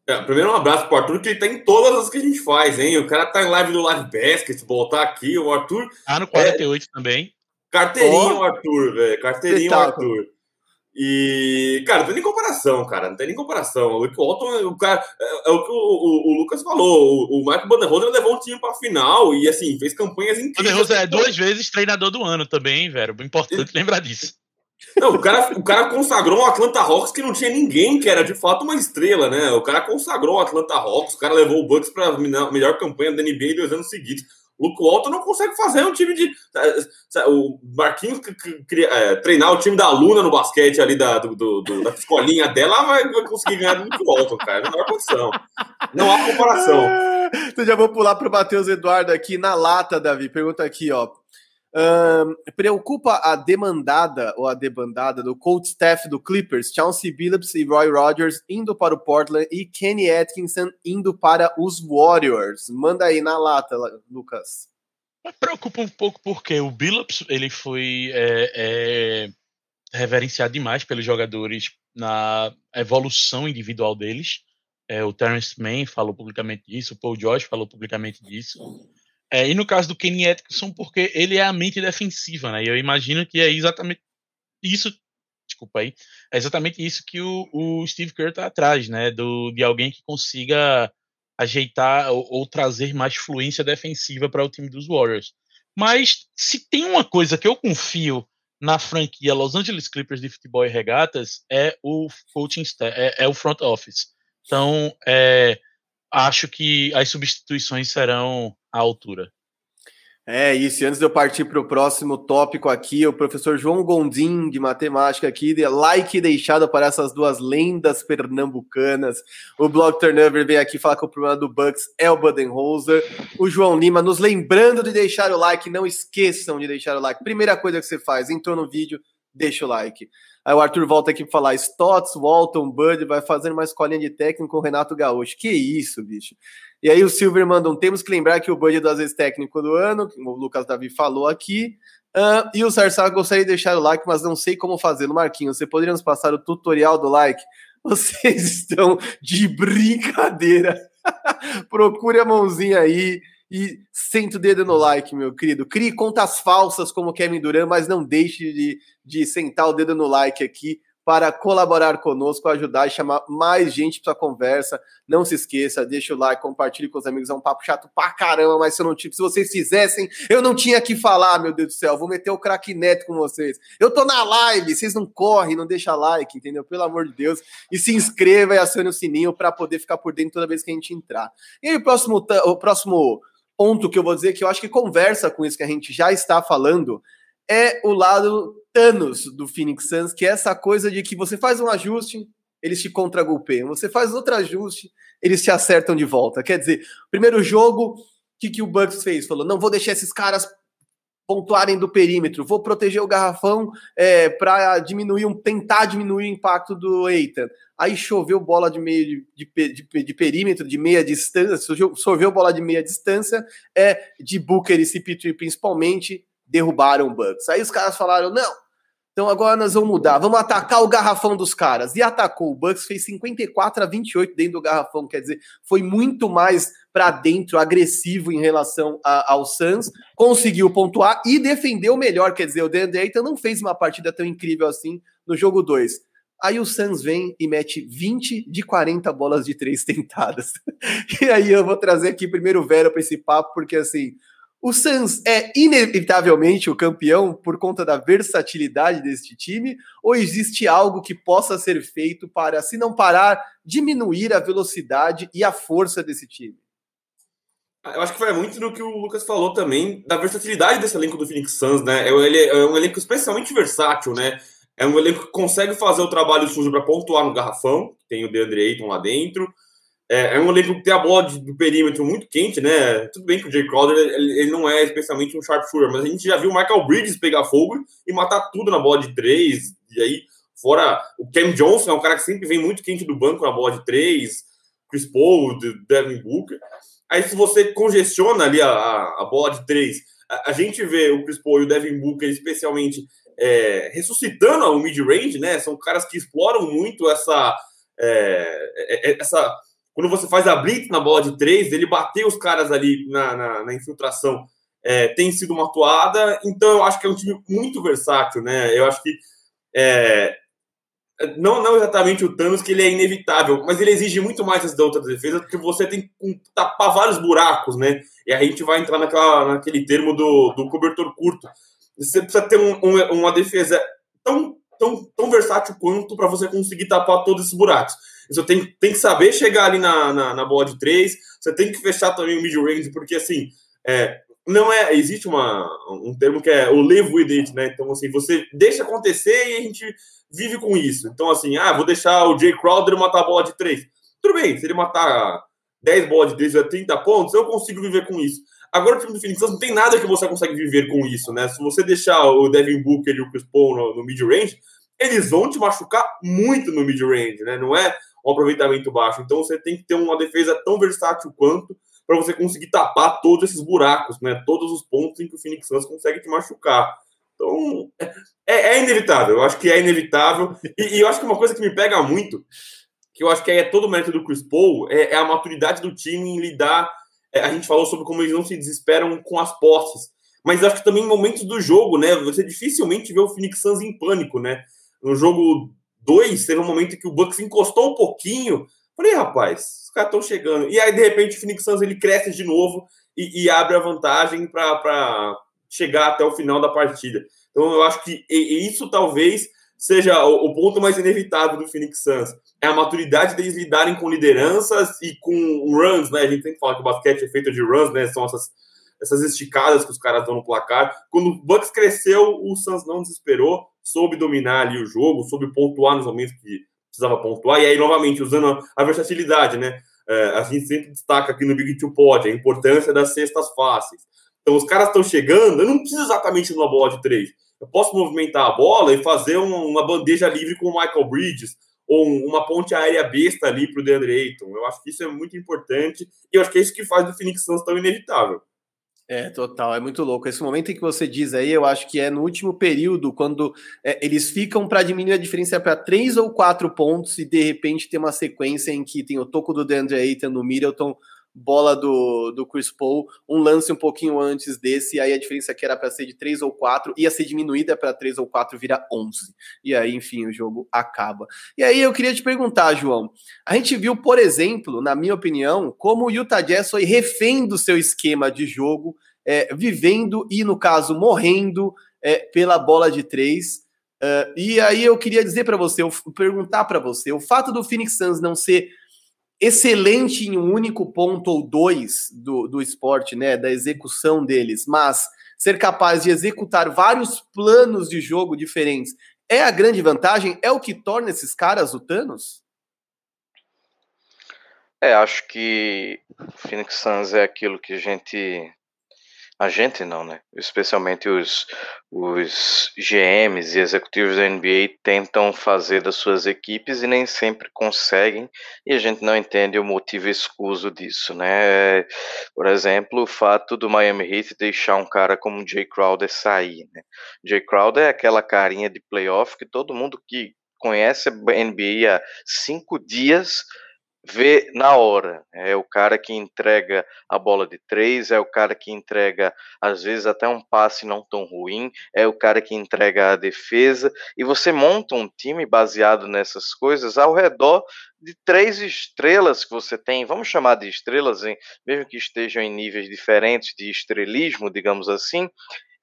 [SPEAKER 4] É, primeiro um abraço pro Arthur, que ele tá em todas as que a gente faz, hein? O cara tá em live do Live Basketball, tá aqui, o Arthur...
[SPEAKER 3] Ah, no 48 é... também.
[SPEAKER 4] Carteirinho, oh. Arthur, velho. Carteirinho, Arthur. E, cara, não tem nem comparação, cara. Não tem nem comparação. O Luke Walton, o cara, é, é o que o, o, o, Lucas falou. O, o Michael Banderrosa levou um time pra final e, assim, fez campanhas incríveis.
[SPEAKER 3] Banderrosa é duas vezes treinador do ano também, velho. Importante e... lembrar disso.
[SPEAKER 4] Não, o cara, o cara consagrou o Atlanta Hawks que não tinha ninguém que era de fato uma estrela, né? O cara consagrou o Atlanta Hawks, o cara levou o Bucks pra melhor campanha da NBA dois anos seguidos. Luke Walton não consegue fazer um time de. O Marquinhos é, treinar o time da Luna no basquete ali da, do, do, da escolinha dela vai conseguir ganhar do Luke Walton, cara. Não há condição. Não há comparação.
[SPEAKER 1] então já vou pular para o Matheus Eduardo aqui na lata, Davi. Pergunta aqui, ó preocupa a demandada ou a debandada do coach staff do Clippers, Chauncey Billups e Roy Rogers indo para o Portland e Kenny Atkinson indo para os Warriors. Manda aí na lata, Lucas.
[SPEAKER 3] Preocupa um pouco porque o Billups ele foi é, é, reverenciado demais pelos jogadores na evolução individual deles. É, o Terence Mann falou publicamente disso, o Paul George falou publicamente disso. É, e no caso do Kenny Atkinson, porque ele é a mente defensiva, né? E eu imagino que é exatamente isso. Desculpa aí. É exatamente isso que o, o Steve Kerr tá atrás, né? Do, de alguém que consiga ajeitar ou, ou trazer mais fluência defensiva para o time dos Warriors. Mas se tem uma coisa que eu confio na franquia Los Angeles Clippers de futebol e regatas é o coaching é, é o front office. Então, é, acho que as substituições serão à altura.
[SPEAKER 1] É isso, e antes de eu partir para o próximo tópico aqui, o professor João Gondim, de matemática aqui, de like deixado para essas duas lendas pernambucanas. O Blog Turnover vem aqui falar que o problema do Bucks é o Budenholzer. O João Lima nos lembrando de deixar o like, não esqueçam de deixar o like. Primeira coisa que você faz, entrou no vídeo, deixa o like. Aí o Arthur volta aqui para falar: Stotts, Walton, Bud vai fazendo uma escolinha de técnico com o Renato Gaúcho. Que isso, bicho. E aí o Silver mandou: temos que lembrar que o Bud é duas vezes técnico do ano, o Lucas Davi falou aqui. Uh, e o Sarsá gostaria de deixar o like, mas não sei como fazer. No Marquinhos, você poderia nos passar o tutorial do like? Vocês estão de brincadeira. Procure a mãozinha aí e senta o dedo no like, meu querido. Crie contas falsas como Kevin Durant, mas não deixe de, de sentar o dedo no like aqui para colaborar conosco, ajudar e chamar mais gente para a conversa. Não se esqueça, deixa o like, compartilhe com os amigos. É um papo chato pra caramba, mas se, eu não, se vocês fizessem, eu não tinha que falar, meu Deus do céu. Vou meter o craque neto com vocês. Eu tô na live, vocês não correm, não deixa like, entendeu? Pelo amor de Deus. E se inscreva e acione o sininho para poder ficar por dentro toda vez que a gente entrar. E aí, o próximo, o próximo ponto que eu vou dizer que eu acho que conversa com isso que a gente já está falando é o lado Thanos do Phoenix Suns, que é essa coisa de que você faz um ajuste, eles te contra-golpeiam. Você faz outro ajuste, eles te acertam de volta. Quer dizer, primeiro jogo, o que, que o Bucks fez? Falou, não vou deixar esses caras pontuarem do perímetro, vou proteger o garrafão é, para diminuir, um, tentar diminuir o impacto do Eitan. Aí choveu bola de meio de, de, de, perímetro, de meia distância, choveu bola de meia distância, é de Booker e CP3 principalmente, derrubaram o Bucks. Aí os caras falaram, não, então agora nós vamos mudar, vamos atacar o garrafão dos caras. E atacou. O Bucks fez 54 a 28 dentro do garrafão, quer dizer, foi muito mais para dentro, agressivo em relação a, ao Suns, conseguiu pontuar e defendeu melhor, quer dizer, o DeAndre Ayton não fez uma partida tão incrível assim no jogo 2. Aí o Suns vem e mete 20 de 40 bolas de três tentadas. e aí eu vou trazer aqui primeiro o Vera para esse papo, porque assim, o Suns é inevitavelmente o campeão por conta da versatilidade deste time? Ou existe algo que possa ser feito para, se não parar, diminuir a velocidade e a força desse time?
[SPEAKER 4] Eu acho que vai muito no que o Lucas falou também, da versatilidade desse elenco do Phoenix Suns, né? Ele é um elenco especialmente versátil, né? É um elenco que consegue fazer o trabalho sujo para pontuar no garrafão, tem o DeAndre Ayton lá dentro, é, é um elenco que tem a bola de, do perímetro muito quente, né? Tudo bem que o Jay Crowder ele, ele, não é especialmente um sharpshooter, mas a gente já viu o Michael Bridges pegar fogo e matar tudo na bola de três. E aí, fora o Cam Johnson, é um cara que sempre vem muito quente do banco na bola de três, Chris Paul, Devin Booker. Aí, se você congestiona ali a, a, a bola de três, a, a, gente vê o Chris Paul e o Devin Booker, especialmente, é, ressuscitando o mid-range, né? São caras que exploram muito essa. É, é, é essa quando você faz a blitz na bola de três, ele bater os caras ali na, na, na infiltração é, tem sido uma atuada. Então, eu acho que é um time muito versátil, né? Eu acho que é, não, não exatamente o Thanos, que ele é inevitável, mas ele exige muito mais da outra defesa, porque você tem que tapar vários buracos, né? E a gente vai entrar naquela, naquele termo do, do cobertor curto. Você precisa ter um, um, uma defesa tão, tão, tão versátil quanto para você conseguir tapar todos esses buracos. Você tem, tem que saber chegar ali na, na, na bola de três, você tem que fechar também o mid-range, porque assim, é, não é. Existe uma, um termo que é o live with it, né? Então, assim, você deixa acontecer e a gente vive com isso. Então, assim, ah, vou deixar o Jay Crowder matar a bola de três. Tudo bem, se ele matar 10 bolas de três a 30 pontos, eu consigo viver com isso. Agora, o time do Phoenix não tem nada que você consegue viver com isso, né? Se você deixar o Devin Booker e o Chris Paul no, no mid-range, eles vão te machucar muito no mid-range, né? Não é um aproveitamento baixo. Então você tem que ter uma defesa tão versátil quanto para você conseguir tapar todos esses buracos, né? Todos os pontos em que o Phoenix Suns consegue te machucar. Então, é, é inevitável. Eu acho que é inevitável. E, e, eu acho que uma coisa que me pega muito, que eu acho que é todo o mérito do Chris Paul, é, é a maturidade do time em lidar. É, a gente falou sobre como eles não se desesperam com as posses. Mas acho que também em momentos do jogo, né? Você dificilmente vê o Phoenix Suns em pânico, né? No jogo 2, teve um momento que o Bucks encostou um pouquinho. Falei, rapaz, os caras estão chegando. E aí, de repente, o Phoenix Suns ele cresce de novo e, e abre a vantagem para chegar até o final da partida. Então, eu acho que isso talvez seja o, o ponto mais inevitável do Phoenix Suns. É a maturidade deles lidarem com lideranças e com runs, né? A gente sempre fala que o basquete é feito de runs, né? São essas, essas esticadas que os caras dão no placar. Quando o Bucks cresceu, o Suns não desesperou soube dominar ali o jogo, soube pontuar nos momentos que precisava pontuar, e aí, novamente, usando a versatilidade, né? É, a gente sempre destaca aqui no Big Two Pod a importância das cestas fáceis. Então, os caras estão chegando, eu não preciso exatamente de uma bola de três. Eu posso movimentar a bola e fazer uma, uma bandeja livre com o Michael Bridges, ou uma ponte aérea besta ali para o DeAndre Ayton. Eu acho que isso é muito importante, e eu acho que é isso que faz do Phoenix Suns tão inevitável.
[SPEAKER 1] É, total, é muito louco. Esse momento em que você diz aí, eu acho que é no último período, quando é, eles ficam para diminuir a diferença para três ou quatro pontos, e de repente tem uma sequência em que tem o toco do DeAndre Ayton no Middleton, bola do, do Chris Paul, um lance um pouquinho antes desse, e aí a diferença que era para ser de 3 ou 4 ia ser diminuída para 3 ou 4, vira 11. E aí, enfim, o jogo acaba. E aí eu queria te perguntar, João, a gente viu, por exemplo, na minha opinião, como o Utah Jazz foi refém do seu esquema de jogo, é, vivendo e, no caso, morrendo é, pela bola de 3. Uh, e aí eu queria dizer para você, perguntar para você, o fato do Phoenix Suns não ser excelente em um único ponto ou dois do, do esporte, né, da execução deles, mas ser capaz de executar vários planos de jogo diferentes é a grande vantagem? É o que torna esses caras o Thanos?
[SPEAKER 2] É, acho que o Phoenix Suns é aquilo que a gente a gente não, né? Especialmente os, os GMs e executivos da NBA tentam fazer das suas equipes e nem sempre conseguem, e a gente não entende o motivo escuso disso, né? Por exemplo, o fato do Miami Heat deixar um cara como Jay Crowder sair, né? Jay Crowder é aquela carinha de playoff que todo mundo que conhece a NBA há cinco dias vê na hora. É o cara que entrega a bola de três, é o cara que entrega, às vezes, até um passe não tão ruim, é o cara que entrega a defesa, e você monta um time baseado nessas coisas ao redor de três estrelas que você tem, vamos chamar de estrelas, hein? mesmo que estejam em níveis diferentes de estrelismo, digamos assim,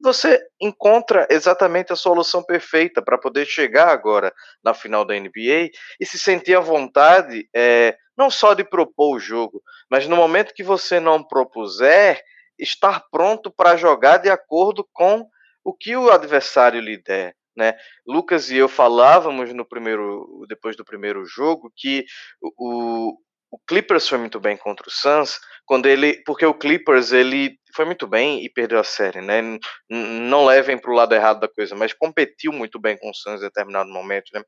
[SPEAKER 2] você encontra exatamente a solução perfeita para poder chegar agora na final da NBA e se sentir à vontade, é, não só de propor o jogo, mas no momento que você não propuser, estar pronto para jogar de acordo com o que o adversário lhe der. Né? Lucas e eu falávamos no primeiro, depois do primeiro jogo, que o, o Clippers foi muito bem contra o Suns, quando ele, porque o Clippers ele foi muito bem e perdeu a série, né? Não levem para o lado errado da coisa, mas competiu muito bem com o Suns em determinado momento, né?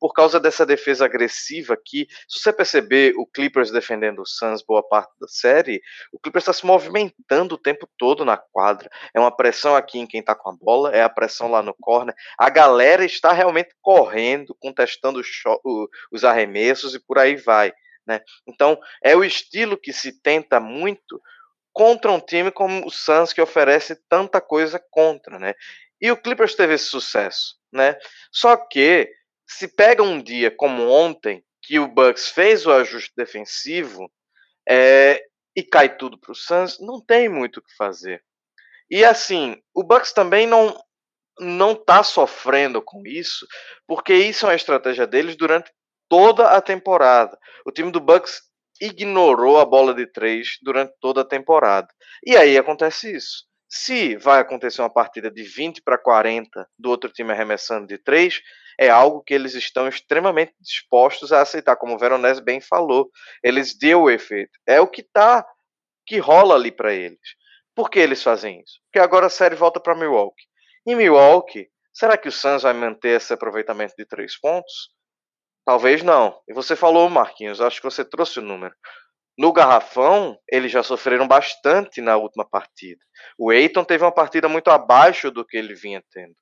[SPEAKER 2] Por causa dessa defesa agressiva que, se você perceber o Clippers defendendo o Suns boa parte da série, o Clippers está se movimentando o tempo todo na quadra. É uma pressão aqui em quem está com a bola, é a pressão lá no corner. A galera está realmente correndo, contestando os arremessos e por aí vai. Né? Então, é o estilo que se tenta muito contra um time como o Suns, que oferece tanta coisa contra. Né? E o Clippers teve esse sucesso. Né? Só que, se pega um dia como ontem, que o Bucks fez o ajuste defensivo é, e cai tudo para o Suns, não tem muito o que fazer. E assim, o Bucks também não não está sofrendo com isso, porque isso é uma estratégia deles durante toda a temporada. O time do Bucks ignorou a bola de três durante toda a temporada. E aí acontece isso. Se vai acontecer uma partida de 20 para 40 do outro time arremessando de três, é algo que eles estão extremamente dispostos a aceitar, como o Veronese bem falou. Eles deu o efeito. É o que tá que rola ali para eles. Por que eles fazem isso? Porque agora a série volta para Milwaukee. Em Milwaukee, será que o Suns vai manter esse aproveitamento de três pontos? Talvez não. E você falou, Marquinhos, acho que você trouxe o número. No garrafão, eles já sofreram bastante na última partida. O Eiton teve uma partida muito abaixo do que ele vinha tendo.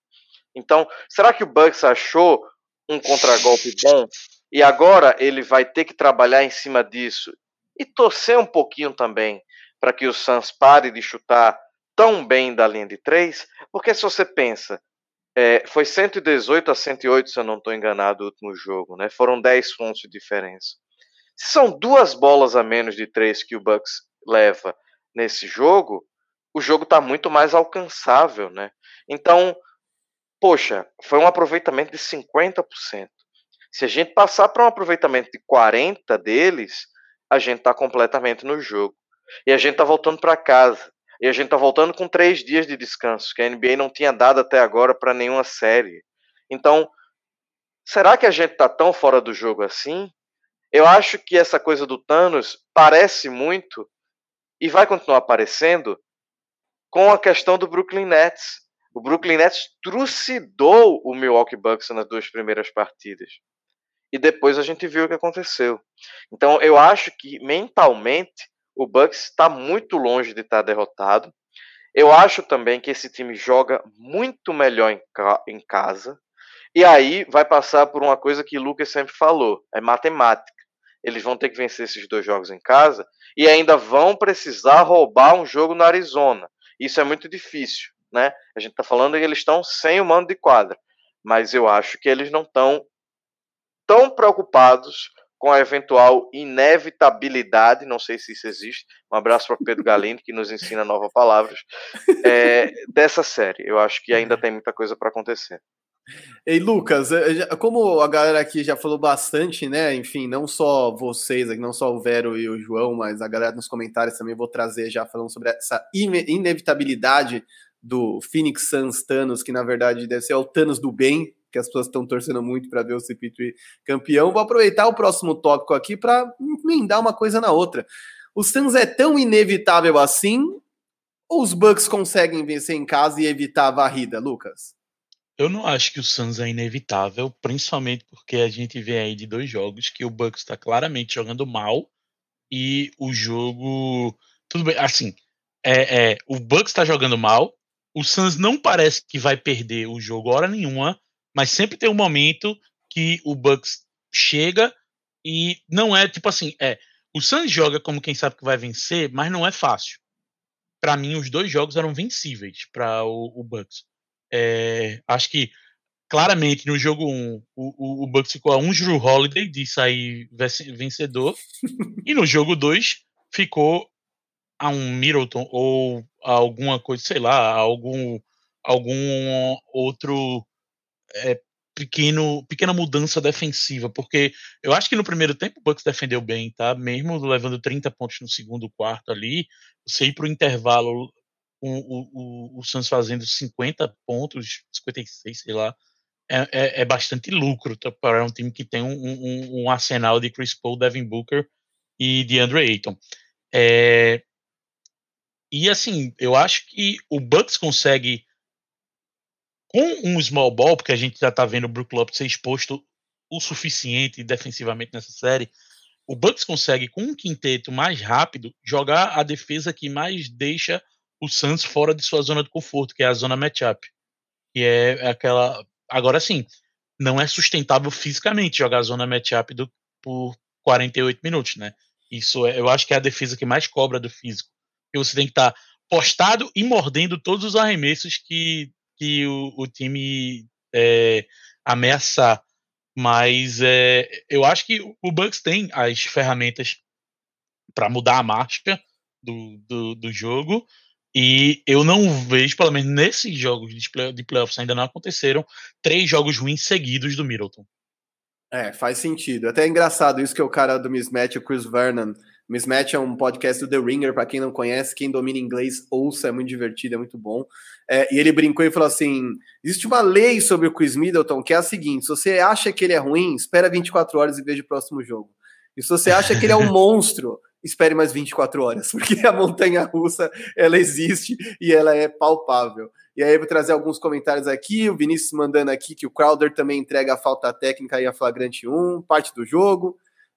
[SPEAKER 2] Então, será que o Bucks achou um contragolpe bom e agora ele vai ter que trabalhar em cima disso e torcer um pouquinho também para que o Suns pare de chutar tão bem da linha de três? Porque se você pensa, é, foi 118 a 108, se eu não estou enganado, o último jogo, né? Foram 10 pontos de diferença. Se são duas bolas a menos de três que o Bucks leva nesse jogo, o jogo está muito mais alcançável, né? Então, poxa, foi um aproveitamento de 50%. Se a gente passar para um aproveitamento de 40 deles, a gente está completamente no jogo. E a gente está voltando para casa. E a gente tá voltando com três dias de descanso, que a NBA não tinha dado até agora para nenhuma série. Então, será que a gente tá tão fora do jogo assim? Eu acho que essa coisa do Thanos parece muito e vai continuar aparecendo com a questão do Brooklyn Nets. O Brooklyn Nets trucidou o Milwaukee Bucks nas duas primeiras partidas. E depois a gente viu o que aconteceu. Então eu acho que mentalmente o Bucks está muito longe de estar tá derrotado. Eu acho também que esse time joga muito melhor em, ca em casa. E aí vai passar por uma coisa que o Lucas sempre falou: é matemática. Eles vão ter que vencer esses dois jogos em casa e ainda vão precisar roubar um jogo na Arizona. Isso é muito difícil, né? A gente está falando que eles estão sem o mando de quadra, mas eu acho que eles não estão tão preocupados com a eventual inevitabilidade, não sei se isso existe, um abraço para Pedro Galindo, que nos ensina novas palavras, é, dessa série. Eu acho que ainda tem muita coisa para acontecer.
[SPEAKER 1] Ei, Lucas, eh, como a galera aqui já falou bastante, né? Enfim, não só vocês, não só o Vero e o João, mas a galera nos comentários também vou trazer já falando sobre essa inevitabilidade do Phoenix Suns Thanos, que na verdade deve ser o Thanos do bem, que as pessoas estão torcendo muito para ver o CP3 campeão. Vou aproveitar o próximo tópico aqui para emendar uma coisa na outra. O Suns é tão inevitável assim ou os Bucks conseguem vencer em casa e evitar a varrida, Lucas?
[SPEAKER 3] Eu não acho que o Suns é inevitável, principalmente porque a gente vê aí de dois jogos que o Bucks está claramente jogando mal e o jogo. Tudo bem, assim, é, é o Bucks está jogando mal, o Suns não parece que vai perder o jogo hora nenhuma, mas sempre tem um momento que o Bucks chega e não é tipo assim, é, o Suns joga como quem sabe que vai vencer, mas não é fácil. Para mim, os dois jogos eram vencíveis para o, o, Bucks. É, acho que claramente no jogo 1 um, o, o, Bucks ficou a um Drew Holiday de sair vencedor e no jogo 2 ficou a um Middleton ou a alguma coisa, sei lá, algum algum outro é, pequeno, pequena mudança defensiva, porque eu acho que no primeiro tempo o Bucks defendeu bem, tá? Mesmo levando 30 pontos no segundo quarto ali, você ir para o intervalo o, o, o, Suns fazendo 50 pontos, 56, sei lá, é, é, é bastante lucro tá? para um time que tem um, um, um, arsenal de Chris Paul, Devin Booker e de Andre Ayton. É, e assim, eu acho que o Bucks consegue com um small ball, porque a gente já tá vendo o Brook Lopes ser exposto o suficiente defensivamente nessa série, o Bucks consegue, com um quinteto mais rápido, jogar a defesa que mais deixa o Suns fora de sua zona de conforto, que é a zona matchup. Que é aquela. Agora sim, não é sustentável fisicamente jogar a zona matchup do, por 48 minutos, né? Isso é, eu acho que é a defesa que mais cobra do físico. E você tem que estar tá postado e mordendo todos os arremessos que que o, o time é, ameaçar. Mas é, eu acho que o Bucks tem as ferramentas para mudar a marcha do, do, do, jogo. E eu não vejo, pelo menos nesses jogos de, de playoffs ainda não aconteceram, três jogos ruins seguidos do Middleton.
[SPEAKER 1] É, faz sentido. Até é engraçado isso que é o cara do mismatch, o Chris Vernon, Mismatch é um podcast do The Ringer, para quem não conhece, quem domina inglês, ouça, é muito divertido, é muito bom. É, e ele brincou e falou assim: existe uma lei sobre o Chris Middleton que é a seguinte: se você acha que ele é ruim, espera 24 horas e veja o próximo jogo. E se você acha que ele é um monstro, espere mais 24 horas, porque a montanha russa ela existe e ela é palpável. E aí eu vou trazer alguns comentários aqui, o Vinícius mandando aqui que o Crowder também entrega a falta técnica e a flagrante 1, parte do jogo.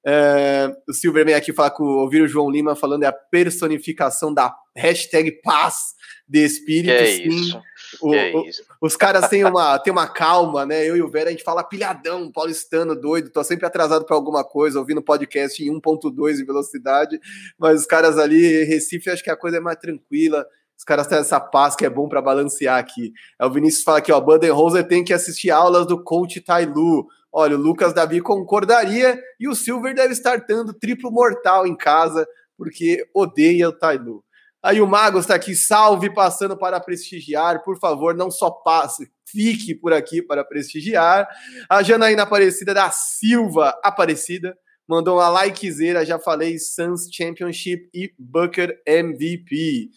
[SPEAKER 1] É, o Silver vem aqui falar com ouvir o João Lima falando é a personificação da hashtag paz de espírito. Que é sim. Isso. O, é o. Os caras têm uma, têm uma calma, né? Eu e o Vera, a gente fala pilhadão, paulistano, doido, tô sempre atrasado para alguma coisa, ouvindo podcast em 1.2 de velocidade, mas os caras ali, Recife, acho que a coisa é mais tranquila. Os caras têm essa paz que é bom para balancear aqui. É o Vinícius fala aqui, ó, Budenholzer tem que assistir aulas do coach Tailu. Olha, o Lucas Davi concordaria e o Silver deve estar dando triplo mortal em casa, porque odeia o Tailu. Aí o Mago está aqui, salve, passando para prestigiar. Por favor, não só passe, fique por aqui para prestigiar. A Janaína Aparecida da Silva Aparecida mandou uma likezeira, já falei, Suns Championship e Booker MVP.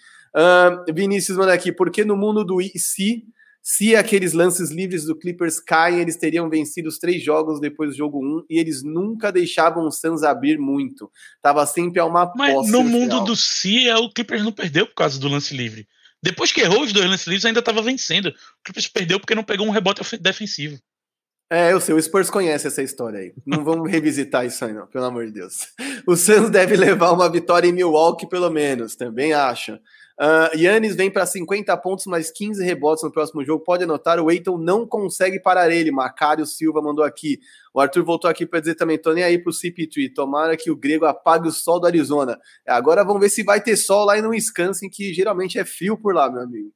[SPEAKER 1] Vinícius manda aqui, porque no mundo do IC se aqueles lances livres do Clippers caem, eles teriam vencido os três jogos depois do jogo 1 um, e eles nunca deixavam o Suns abrir muito. Tava sempre a uma
[SPEAKER 3] Mas posse. Mas no mundo final. do se, é, o Clippers não perdeu por causa do lance livre. Depois que errou os dois lances livres, ainda estava vencendo. O Clippers perdeu porque não pegou um rebote defensivo.
[SPEAKER 1] É, eu sei, o Spurs conhece essa história aí. Não vamos revisitar isso aí, não, pelo amor de Deus. O Suns deve levar uma vitória em Milwaukee, pelo menos, também acho. Uh, Yannis vem para 50 pontos, mais 15 rebotes no próximo jogo. Pode anotar, o Eiton não consegue parar ele. Macário Silva mandou aqui. O Arthur voltou aqui para dizer também: tô nem aí pro CP3. Tomara que o grego apague o sol do Arizona. É, agora vamos ver se vai ter sol lá no Wisconsin, que geralmente é frio por lá, meu amigo.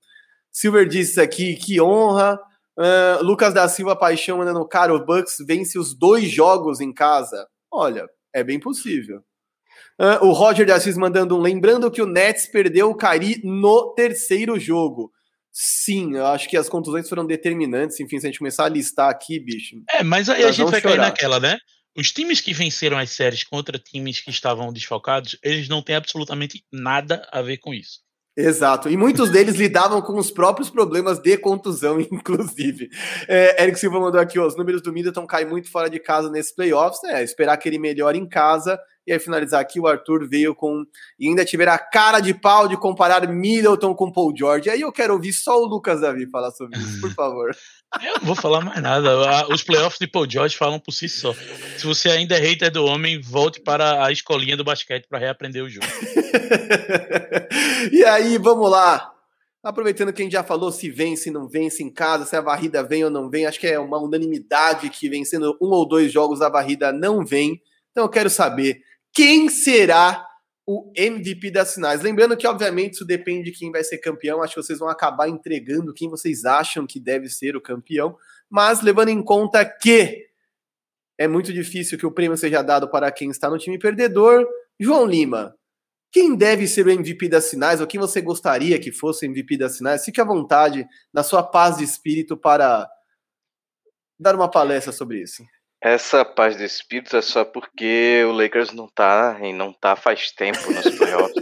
[SPEAKER 1] Silver disse aqui: que honra. Uh, Lucas da Silva Paixão mandando, cara, o Bucks vence os dois jogos em casa. Olha, é bem possível. Uh, o Roger de Assis mandando um. Lembrando que o Nets perdeu o Cari no terceiro jogo. Sim, eu acho que as contusões foram determinantes. Enfim, se a gente começar a listar aqui, bicho.
[SPEAKER 3] É, mas aí a gente vai chorar. cair naquela, né? Os times que venceram as séries contra times que estavam desfalcados, eles não têm absolutamente nada a ver com isso.
[SPEAKER 1] Exato, e muitos deles lidavam com os próprios problemas de contusão, inclusive. É, Eric Silva mandou aqui: ó, os números do Middleton caem muito fora de casa nesses playoffs. É, esperar que ele melhore em casa e aí, finalizar aqui, o Arthur veio com. E ainda tiver a cara de pau de comparar Middleton com Paul George. Aí eu quero ouvir só o Lucas Davi falar sobre isso, por favor.
[SPEAKER 3] Eu não vou falar mais nada. Os playoffs de Paul George falam por si só. Se você ainda é hater do homem, volte para a escolinha do basquete para reaprender o jogo.
[SPEAKER 1] e aí, vamos lá. Aproveitando que a gente já falou se vence, não vence em casa, se a varrida vem ou não vem, acho que é uma unanimidade que vencendo um ou dois jogos a varrida não vem. Então eu quero saber quem será o MVP das finais. Lembrando que, obviamente, isso depende de quem vai ser campeão. Acho que vocês vão acabar entregando quem vocês acham que deve ser o campeão. Mas levando em conta que é muito difícil que o prêmio seja dado para quem está no time perdedor, João Lima, quem deve ser o MVP das finais ou quem você gostaria que fosse o MVP das finais? Fique à vontade, na sua paz de espírito, para dar uma palestra sobre isso.
[SPEAKER 2] Essa paz de espírito é só porque o Lakers não tá e não tá faz tempo nos playoffs.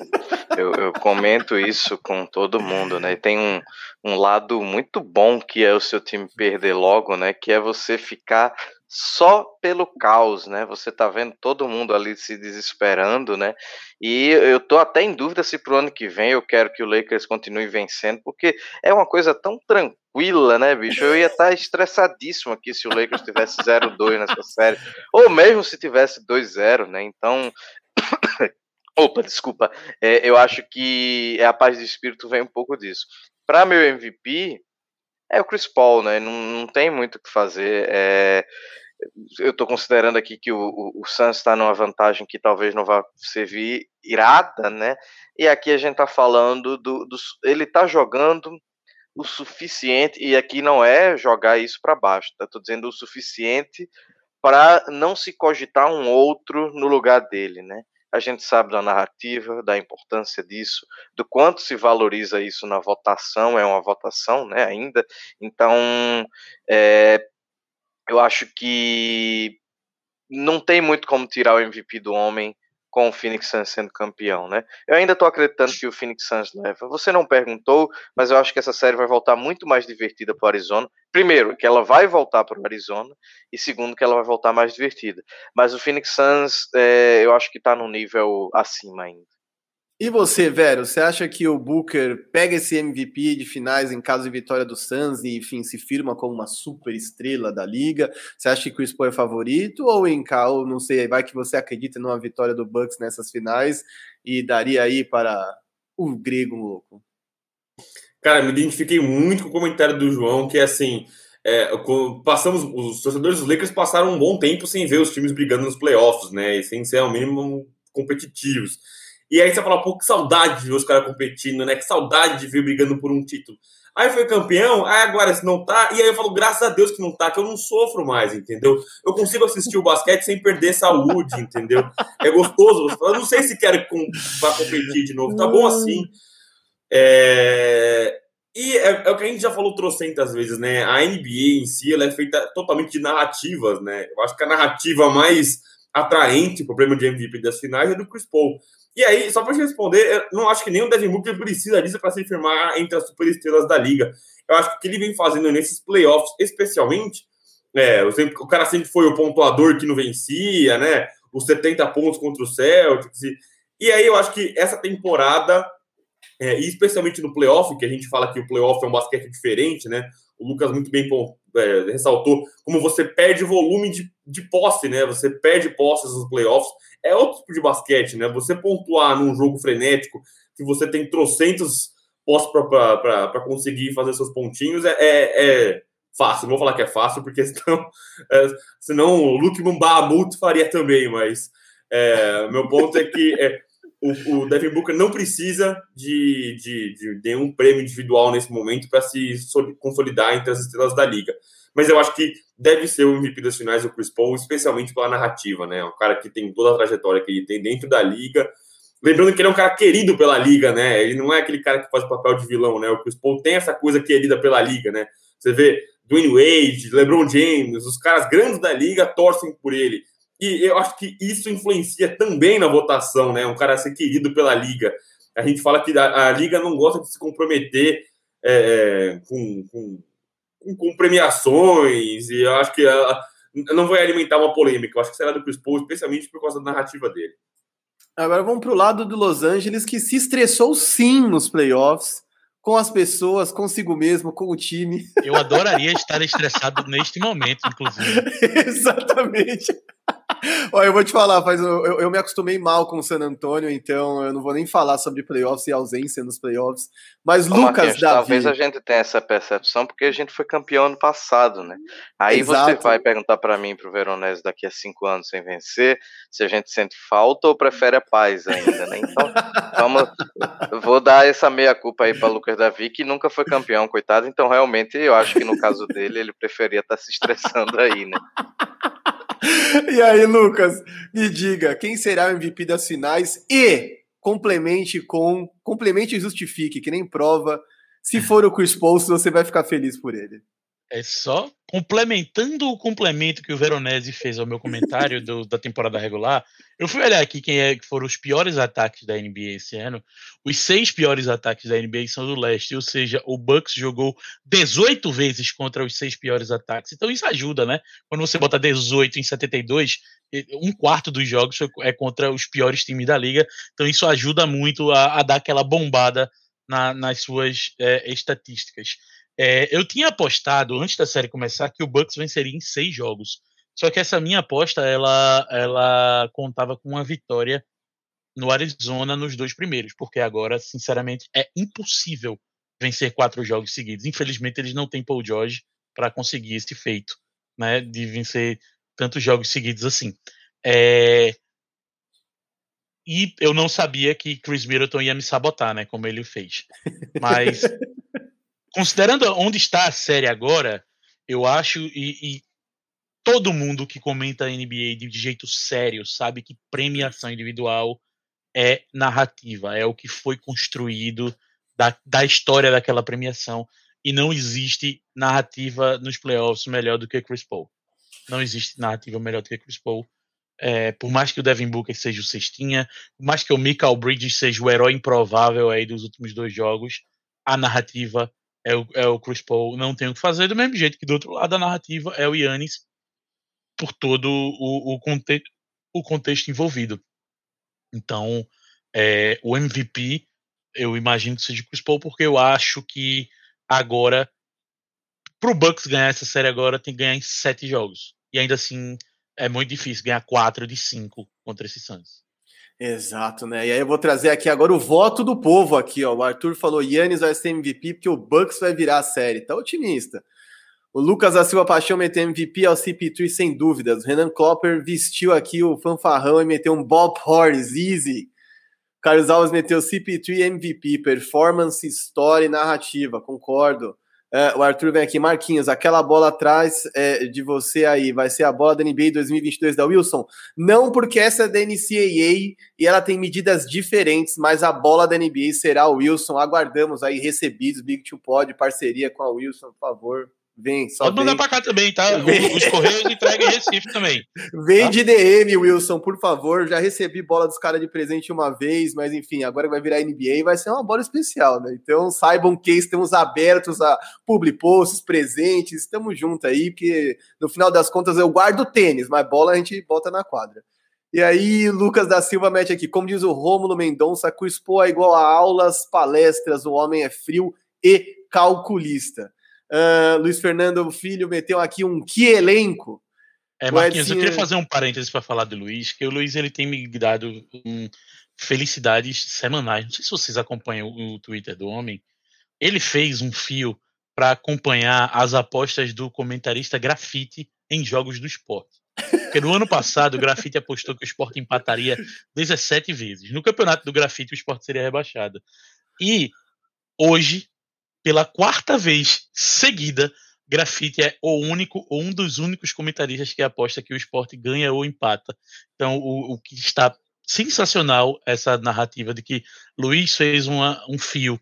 [SPEAKER 2] eu, eu, comento isso com todo mundo, né? tem um, um lado muito bom que é o seu time perder logo, né? Que é você ficar só pelo caos, né? Você tá vendo todo mundo ali se desesperando, né? E eu tô até em dúvida se pro ano que vem eu quero que o Lakers continue vencendo, porque é uma coisa tão tranquila, né, bicho? Eu ia estar tá estressadíssimo aqui se o Lakers tivesse 0-2 nessa série, ou mesmo se tivesse 2-0, né? Então, Opa, desculpa. É, eu acho que a paz de espírito vem um pouco disso. Para meu MVP, é o Chris Paul, né? Não, não tem muito o que fazer. É, eu estou considerando aqui que o, o, o Suns está numa vantagem que talvez não vá servir irada, né? E aqui a gente está falando do, do ele está jogando o suficiente e aqui não é jogar isso para baixo, tá? Tô dizendo o suficiente para não se cogitar um outro no lugar dele, né? A gente sabe da narrativa, da importância disso, do quanto se valoriza isso na votação, é uma votação, né, ainda. Então, é, eu acho que não tem muito como tirar o MVP do homem com o Phoenix Suns sendo campeão, né? Eu ainda tô acreditando que o Phoenix Suns leva. Você não perguntou, mas eu acho que essa série vai voltar muito mais divertida para o Arizona. Primeiro, que ela vai voltar para o Arizona, e segundo, que ela vai voltar mais divertida. Mas o Phoenix Suns, é, eu acho que está num nível acima ainda.
[SPEAKER 1] E você, Vero, você acha que o Booker pega esse MVP de finais em caso de vitória do Suns e, enfim, se firma como uma super estrela da liga? Você acha que Chris Paul é favorito ou em ou não sei, vai que você acredita numa vitória do Bucks nessas finais e daria aí para o grego louco?
[SPEAKER 4] Cara, me identifiquei muito com o comentário do João, que é assim, é, passamos, os torcedores dos Lakers passaram um bom tempo sem ver os times brigando nos playoffs, né, e sem ser ao mínimo competitivos. E aí você fala, pô, que saudade de ver os caras competindo, né? Que saudade de ver brigando por um título. Aí foi campeão, aí agora se não tá, e aí eu falo, graças a Deus que não tá, que eu não sofro mais, entendeu? Eu consigo assistir o basquete sem perder saúde, entendeu? É gostoso. Eu não sei se quero com, pra competir de novo, tá bom assim. É... E é, é, o que a gente já falou trocentas vezes, né? A NBA em si, ela é feita totalmente de narrativas, né? Eu acho que a narrativa mais atraente pro prêmio de MVP das finais é do Chris Paul. E aí, só para te responder, eu não acho que nem o Devin Booker precisa disso para se firmar entre as superestrelas da liga. Eu acho que o que ele vem fazendo nesses playoffs, especialmente, é, o cara sempre foi o pontuador que não vencia, né? Os 70 pontos contra o Celtics. E, e aí eu acho que essa temporada, é, e especialmente no playoff, que a gente fala que o playoff é um basquete diferente, né? O Lucas muito bem é, ressaltou como você perde volume de, de posse, né? Você perde posses nos playoffs. É outro tipo de basquete, né? Você pontuar num jogo frenético, que você tem trocentos postos para conseguir fazer seus pontinhos, é, é, é, fácil. Não vou falar que é fácil, porque senão, é, senão o Luke Mbamut faria também, mas é, meu ponto é que é, o, o, Devin Booker não precisa de, de, de nenhum prêmio individual nesse momento para se consolidar entre as estrelas da liga. Mas eu acho que deve ser o MVP das finais do Chris Paul, especialmente pela narrativa, né? Um cara que tem toda a trajetória que ele tem dentro da liga. Lembrando que ele é um cara querido pela liga, né? Ele não é aquele cara que faz papel de vilão, né? O Chris Paul tem essa coisa querida pela liga, né? Você vê Dwayne Wade, LeBron James, os caras grandes da liga torcem por ele. E eu acho que isso influencia também na votação, né? Um cara ser querido pela liga. A gente fala que a, a liga não gosta de se comprometer é, é com, com, com, premiações, e eu acho que ela não vai alimentar uma polêmica. Eu acho que será do Chris Paul, especialmente por causa da narrativa dele.
[SPEAKER 1] Agora vamos para o lado do Los Angeles, que se estressou sim nos playoffs com as pessoas, consigo mesmo, com o time.
[SPEAKER 3] Eu adoraria estar estressado neste momento, inclusive.
[SPEAKER 1] Exatamente. Olha, eu vou te falar, faz, eu, eu, me acostumei mal com o San Antonio, então eu não vou nem falar sobre playoffs e ausência nos playoffs. Mas Ô, Lucas
[SPEAKER 2] Davi... Talvez a gente tenha essa percepção porque a gente foi campeão ano passado, né? Aí Exato. você vai perguntar para mim, para o Veronese, daqui a cinco anos sem vencer, se a gente sente falta ou prefere a paz ainda, né? Então, vamos, vou dar essa meia culpa aí para Lucas Davi, que nunca foi campeão, coitado. Então, realmente, eu acho que no caso dele, ele preferia estar tá se estressando aí, né?
[SPEAKER 1] E aí, Lucas, me diga, quem será o MVP das finais e complemente com, complemente e justifique, que nem prova. Se for o Chris Paul, você vai ficar feliz por ele.
[SPEAKER 3] É só complementando o complemento que o Veronese fez ao meu comentário do, da temporada regular. Eu fui olhar aqui quem é que foram os piores ataques da NBA esse ano. Os seis piores ataques da NBA são do leste, ou seja, o Bucks jogou 18 vezes contra os seis piores ataques. Então isso ajuda, né? Quando você bota 18 em 72, um quarto dos jogos é contra os piores times da liga. Então isso ajuda muito a, a dar aquela bombada na, nas suas é, estatísticas. É, eu tinha apostado antes da série começar que o Bucks venceria em seis jogos. Só que essa minha aposta ela, ela contava com uma vitória no Arizona nos dois primeiros, porque agora, sinceramente, é impossível vencer quatro jogos seguidos. Infelizmente, eles não têm Paul George para conseguir esse feito, né, de vencer tantos jogos seguidos assim. É... E eu não sabia que Chris Middleton ia me sabotar, né, como ele fez. Mas considerando onde está a série agora, eu acho e, e todo mundo que comenta a NBA de jeito sério sabe que premiação individual é narrativa, é o que foi construído da, da história daquela premiação e não existe narrativa nos playoffs melhor do que Chris Paul. Não existe narrativa melhor do que Chris Paul. É, por mais que o Devin Booker seja o cestinha, por mais que o Michael Bridges seja o herói improvável aí dos últimos dois jogos, a narrativa é o, é o Chris Paul, não tem o que fazer, do mesmo jeito que do outro lado da narrativa é o Yannis, por todo o, o, conte o contexto envolvido. Então, é, o MVP, eu imagino que seja Chris Paul, porque eu acho que agora, pro Bucks ganhar essa série agora, tem que ganhar em sete jogos. E ainda assim, é muito difícil ganhar quatro de cinco contra esse Suns.
[SPEAKER 1] Exato, né? E aí eu vou trazer aqui agora o voto do povo aqui, ó. O Arthur falou Yannis vai ser MVP porque o Bucks vai virar a série. Tá otimista. O Lucas da Silva Paixão meteu MVP ao CP3 sem dúvidas. O Renan Klopper vestiu aqui o fanfarrão e meteu um Bob Horse, easy. Carlos Alves meteu CP3 MVP, performance, história e narrativa, concordo. É, o Arthur vem aqui, Marquinhos, aquela bola atrás é, de você aí vai ser a bola da NBA 2022 da Wilson? Não, porque essa é da NCAA e ela tem medidas diferentes, mas a bola da NBA será o Wilson. Aguardamos aí recebidos, Big Two Pod, parceria com a Wilson, por favor. Vem, só
[SPEAKER 3] Pode mandar
[SPEAKER 1] pra
[SPEAKER 3] cá também, tá? Vem. Os Correios entregam em Recife também.
[SPEAKER 1] Vem tá? de DM, Wilson, por favor. Já recebi bola dos caras de presente uma vez, mas enfim, agora vai virar NBA e vai ser uma bola especial, né? Então saibam que estamos abertos a public posts, presentes, estamos juntos aí, porque no final das contas eu guardo tênis, mas bola a gente bota na quadra. E aí, Lucas da Silva mete aqui, como diz o Rômulo Mendonça, Crispo é igual a aulas, palestras, o homem é frio e calculista. Uh, Luiz Fernando Filho meteu aqui um que elenco.
[SPEAKER 3] É, Marquinhos, eu queria fazer um parênteses para falar do Luiz, que o Luiz ele tem me dado um, felicidades semanais. Não sei se vocês acompanham o, o Twitter do homem. Ele fez um fio para acompanhar as apostas do comentarista Grafite em jogos do esporte. Porque no ano passado o Grafite apostou que o esporte empataria 17 vezes. No campeonato do Grafite o esporte seria rebaixado. E hoje, pela quarta vez seguida, Grafite é o único, ou um dos únicos comentaristas que aposta que o esporte ganha ou empata. Então, o, o que está sensacional essa narrativa de que Luiz fez uma, um fio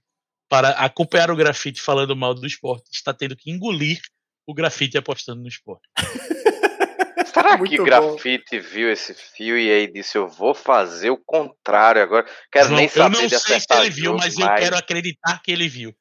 [SPEAKER 3] para acompanhar o grafite falando mal do esporte, está tendo que engolir o grafite apostando no esporte.
[SPEAKER 2] Será que o grafite viu esse fio e aí disse: Eu vou fazer o contrário agora? Quero João, nem saber
[SPEAKER 3] Eu não sei se ele viu, mas mais. eu quero acreditar que ele viu.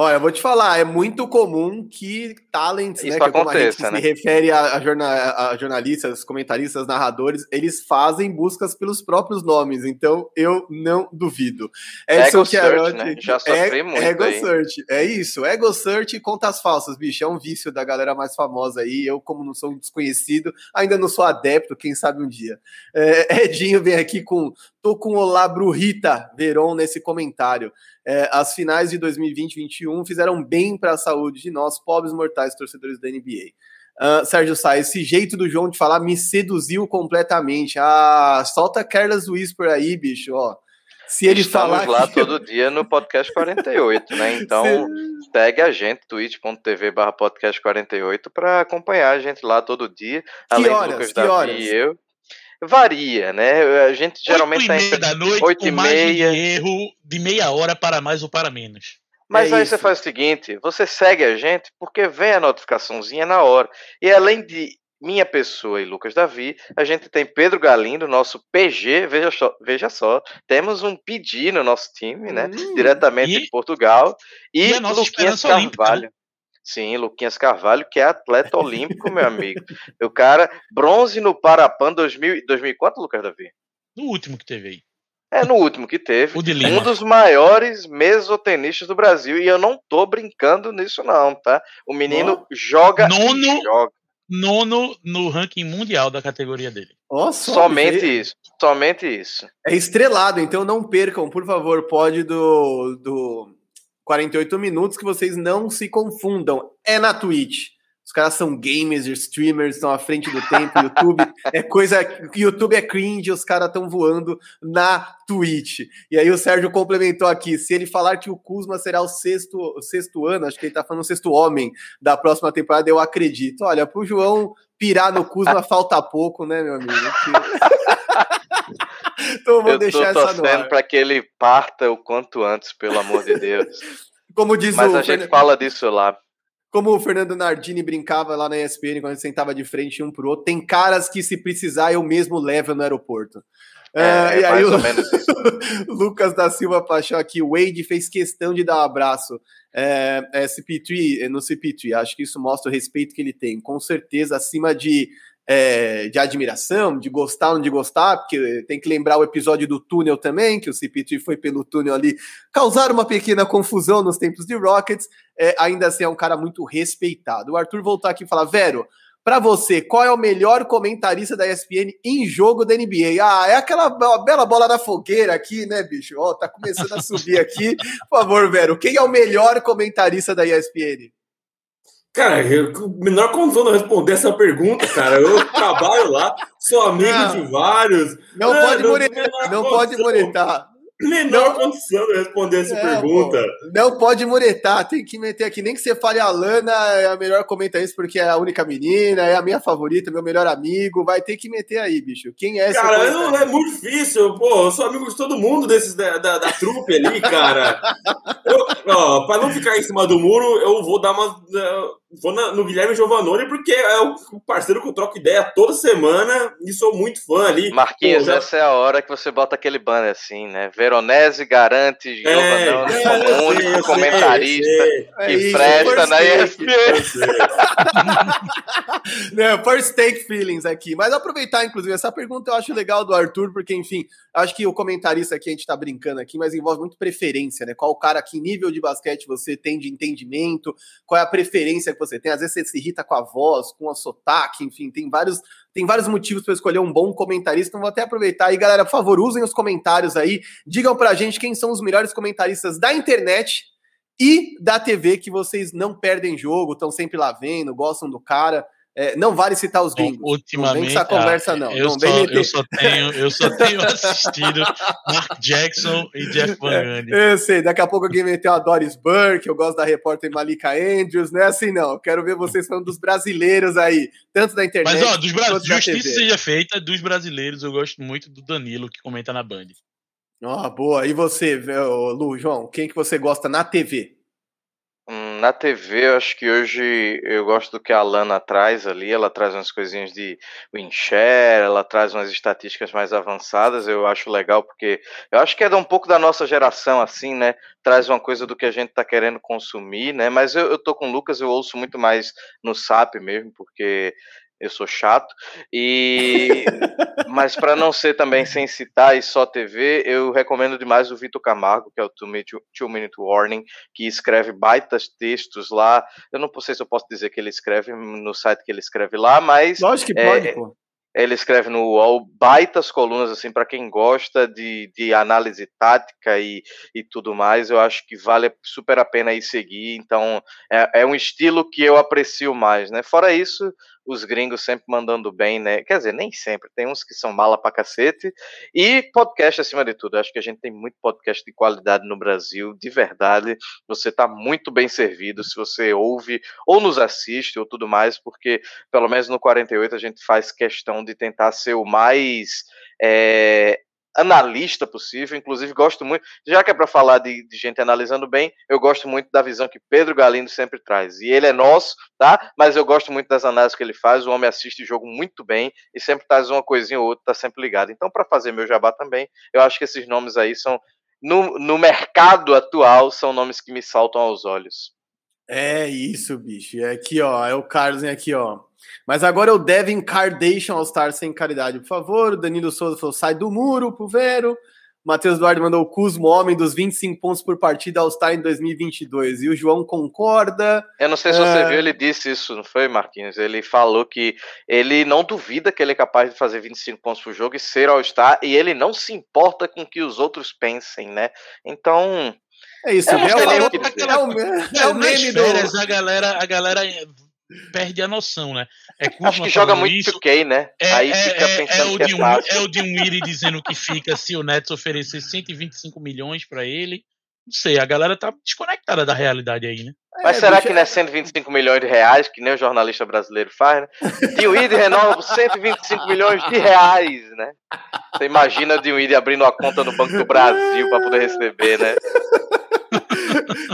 [SPEAKER 1] Olha, eu vou te falar, é muito comum que talents, Isso né, que é como a gente né? se refere a, a, jornal, a, jornalistas, comentaristas, narradores, eles fazem buscas pelos próprios nomes, então eu não duvido.
[SPEAKER 2] Edson Chiarotti, né? Já sofri é, muito
[SPEAKER 1] Ego aí. Search, é isso, Ego Search e contas falsas, bicho, é um vício da galera mais famosa aí, eu como não sou um desconhecido, ainda não sou adepto, quem sabe um dia. É, Edinho vem aqui com, tô com Olá Brurita Veron nesse comentário é, as finais de 2020 e 2021 fizeram bem para a saúde de nós, pobres mortais torcedores da NBA. Uh, ah, Sérgio Sá, esse jeito do João de falar me seduziu completamente. Ah, solta Carlos Luiz por aí, bicho, ó.
[SPEAKER 2] Se ele Estamos falar lá que... todo dia no podcast 48, né? Então, Se... segue a gente, twitch.tv barra podcast 48 para acompanhar a gente lá todo dia. Que além horas? do Lucas que Davi horas? e eu. Varia, né? A gente geralmente
[SPEAKER 3] está entre da noite 8 e meia. De erro de meia hora para mais ou para menos.
[SPEAKER 2] Mas é aí isso. você faz o seguinte: você segue a gente porque vem a notificaçãozinha na hora. E além de minha pessoa e Lucas Davi, a gente tem Pedro Galindo, nosso PG, veja só, veja só temos um PD no nosso time, né? Hum, diretamente e, de Portugal. E, e Luquinhas Carvalho. Olímpica, né? Sim, Luquinhas Carvalho, que é atleta olímpico, meu amigo. O cara, bronze no Parapan 2000, 2004, Lucas Davi?
[SPEAKER 3] No último que teve aí.
[SPEAKER 2] É, no último que teve. Um dos maiores mesotenistas do Brasil. E eu não tô brincando nisso, não, tá? O menino oh. joga
[SPEAKER 3] nono,
[SPEAKER 2] joga.
[SPEAKER 3] Nono no ranking mundial da categoria dele.
[SPEAKER 2] Oh, somente isso. Somente isso.
[SPEAKER 1] É estrelado, então não percam, por favor, pode do, do 48 minutos que vocês não se confundam. É na Twitch. Os caras são gamers, streamers, estão à frente do tempo. YouTube é coisa. YouTube é cringe, os caras estão voando na Twitch. E aí o Sérgio complementou aqui: se ele falar que o Kuzma será o sexto, o sexto ano, acho que ele tá falando o sexto homem da próxima temporada, eu acredito. Olha, pro João pirar no Kuzma falta pouco, né, meu amigo?
[SPEAKER 2] então vou eu deixar tô essa no para que ele parta o quanto antes, pelo amor de Deus.
[SPEAKER 1] Como diz
[SPEAKER 2] Mas o a gente fala disso lá.
[SPEAKER 1] Como o Fernando Nardini brincava lá na ESPN quando a gente sentava de frente um pro outro, tem caras que se precisar eu mesmo levo no aeroporto. É, é, e aí o Lucas da Silva Paixão aqui, o Wade fez questão de dar um abraço é, é, CP3, no CP3, acho que isso mostra o respeito que ele tem, com certeza acima de é, de admiração, de gostar ou não de gostar, porque tem que lembrar o episódio do túnel também, que o CPT foi pelo túnel ali, causar uma pequena confusão nos tempos de Rockets, é, ainda assim é um cara muito respeitado. O Arthur voltar aqui e falar, Vero, para você, qual é o melhor comentarista da ESPN em jogo da NBA? Ah, é aquela bela bola da fogueira aqui, né, bicho? Ó, oh, tá começando a subir aqui. Por favor, Vero, quem é o melhor comentarista da ESPN?
[SPEAKER 4] Cara, eu, menor condição de responder essa pergunta, cara. Eu trabalho lá, sou amigo não, de vários.
[SPEAKER 1] Não, é, pode monetar, não pode monetar.
[SPEAKER 4] Menor não, condição de responder essa é, pergunta.
[SPEAKER 1] Pô, não pode muretar, tem que meter aqui. Nem que você fale a Lana é a melhor comenta isso porque é a única menina, é a minha favorita, meu melhor amigo. Vai ter que meter aí, bicho. Quem é esse?
[SPEAKER 4] Cara, é muito difícil. Pô, eu sou amigo de todo mundo desses da, da, da trupe ali, cara. eu, ó, pra não ficar em cima do muro, eu vou dar uma. Vou na, no Guilherme Giovanoni, porque é o parceiro que eu troco ideia toda semana e sou muito fã ali.
[SPEAKER 2] Marquinhos, Pô, já... essa é a hora que você bota aquele banner assim, né? Veronese garante Giovanoni é, como é, único comentarista sei, que é presta na ESPN.
[SPEAKER 1] Não, first take feelings aqui. Mas aproveitar, inclusive, essa pergunta eu acho legal do Arthur, porque, enfim, acho que o comentarista aqui a gente tá brincando aqui, mas envolve muito preferência, né? Qual o cara, que nível de basquete você tem de entendimento, qual é a preferência que você tem. Às vezes você se irrita com a voz, com a sotaque, enfim, tem vários, tem vários motivos para escolher um bom comentarista. Então vou até aproveitar aí, galera, por favor, usem os comentários aí, digam pra gente quem são os melhores comentaristas da internet e da TV que vocês não perdem jogo, estão sempre lá vendo, gostam do cara. É, não vale citar os gringos.
[SPEAKER 3] Bom, ultimamente,
[SPEAKER 1] não essa conversa, não.
[SPEAKER 3] Eu,
[SPEAKER 1] não
[SPEAKER 3] só, eu, só, tenho, eu só tenho assistido Mark Jackson e Jeff Van é, Gundy.
[SPEAKER 1] É, eu sei, daqui a pouco alguém meteu a Doris Burke, eu gosto da repórter Malika Andrews, não é assim não. Quero ver vocês falando dos brasileiros aí, tanto da internet.
[SPEAKER 3] Mas, ó, dos brasileiros, justiça seja feita, dos brasileiros, eu gosto muito do Danilo, que comenta na Band.
[SPEAKER 1] Ó, oh, boa. E você, Lu, João, quem que você gosta na TV?
[SPEAKER 2] Na TV, eu acho que hoje eu gosto do que a Lana traz ali. Ela traz umas coisinhas de WinShare, ela traz umas estatísticas mais avançadas. Eu acho legal porque eu acho que é um pouco da nossa geração, assim, né? Traz uma coisa do que a gente tá querendo consumir, né? Mas eu, eu tô com o Lucas, eu ouço muito mais no SAP mesmo, porque eu sou chato. E mas para não ser também sem citar e só TV, eu recomendo demais o Vitor Camargo, que é o Two Minute, Two Minute Warning, que escreve baitas textos lá. Eu não sei se eu posso dizer que ele escreve no site que ele escreve lá, mas
[SPEAKER 1] Lógico que pode, é, pô.
[SPEAKER 2] Ele escreve no UOL baitas colunas, assim, para quem gosta de, de análise tática e, e tudo mais, eu acho que vale super a pena ir seguir. Então, é, é um estilo que eu aprecio mais, né? Fora isso, os gringos sempre mandando bem, né? Quer dizer, nem sempre, tem uns que são mala pra cacete. E podcast acima de tudo. acho que a gente tem muito podcast de qualidade no Brasil, de verdade. Você tá muito bem servido se você ouve ou nos assiste ou tudo mais, porque pelo menos no 48 a gente faz questão de tentar ser o mais é, analista possível. Inclusive, gosto muito, já que é para falar de, de, gente analisando bem, eu gosto muito da visão que Pedro Galindo sempre traz. E ele é nosso, tá? Mas eu gosto muito das análises que ele faz. O homem assiste o jogo muito bem e sempre traz uma coisinha ou outra, tá sempre ligado. Então, para fazer meu jabá também, eu acho que esses nomes aí são. No, no mercado atual, são nomes que me saltam aos olhos.
[SPEAKER 1] É isso, bicho. É aqui, ó. É o Carlos aqui, ó. Mas agora é o Devin Kardation All-Star sem caridade, por favor. O Danilo Souza falou: sai do muro pro Vero. Matheus Eduardo mandou o Cusmo, homem dos 25 pontos por partida All-Star em 2022. E o João concorda.
[SPEAKER 2] Eu não sei se você uh... viu, ele disse isso, não foi, Marquinhos? Ele falou que ele não duvida que ele é capaz de fazer 25 pontos por jogo e ser All-Star, e ele não se importa com o que os outros pensem, né? Então.
[SPEAKER 1] É isso, é, é, o, é, o,
[SPEAKER 3] é o meme do. A galera, a galera perde a noção, né?
[SPEAKER 2] É Acho que joga muito isso. 2K, né?
[SPEAKER 3] É, Aí é, fica é, pensando é, o que é, fácil. é o de um Iri dizendo que fica se o Nets oferecer 125 milhões para ele. Não sei, a galera tá desconectada da realidade aí, né?
[SPEAKER 2] Mas é, será que não é 125 milhões de reais, que nem o jornalista brasileiro faz, né? Dinwiddie renova por 125 milhões de reais, né? Você imagina o Dinwiddie abrindo uma conta no Banco do Brasil para poder receber, né?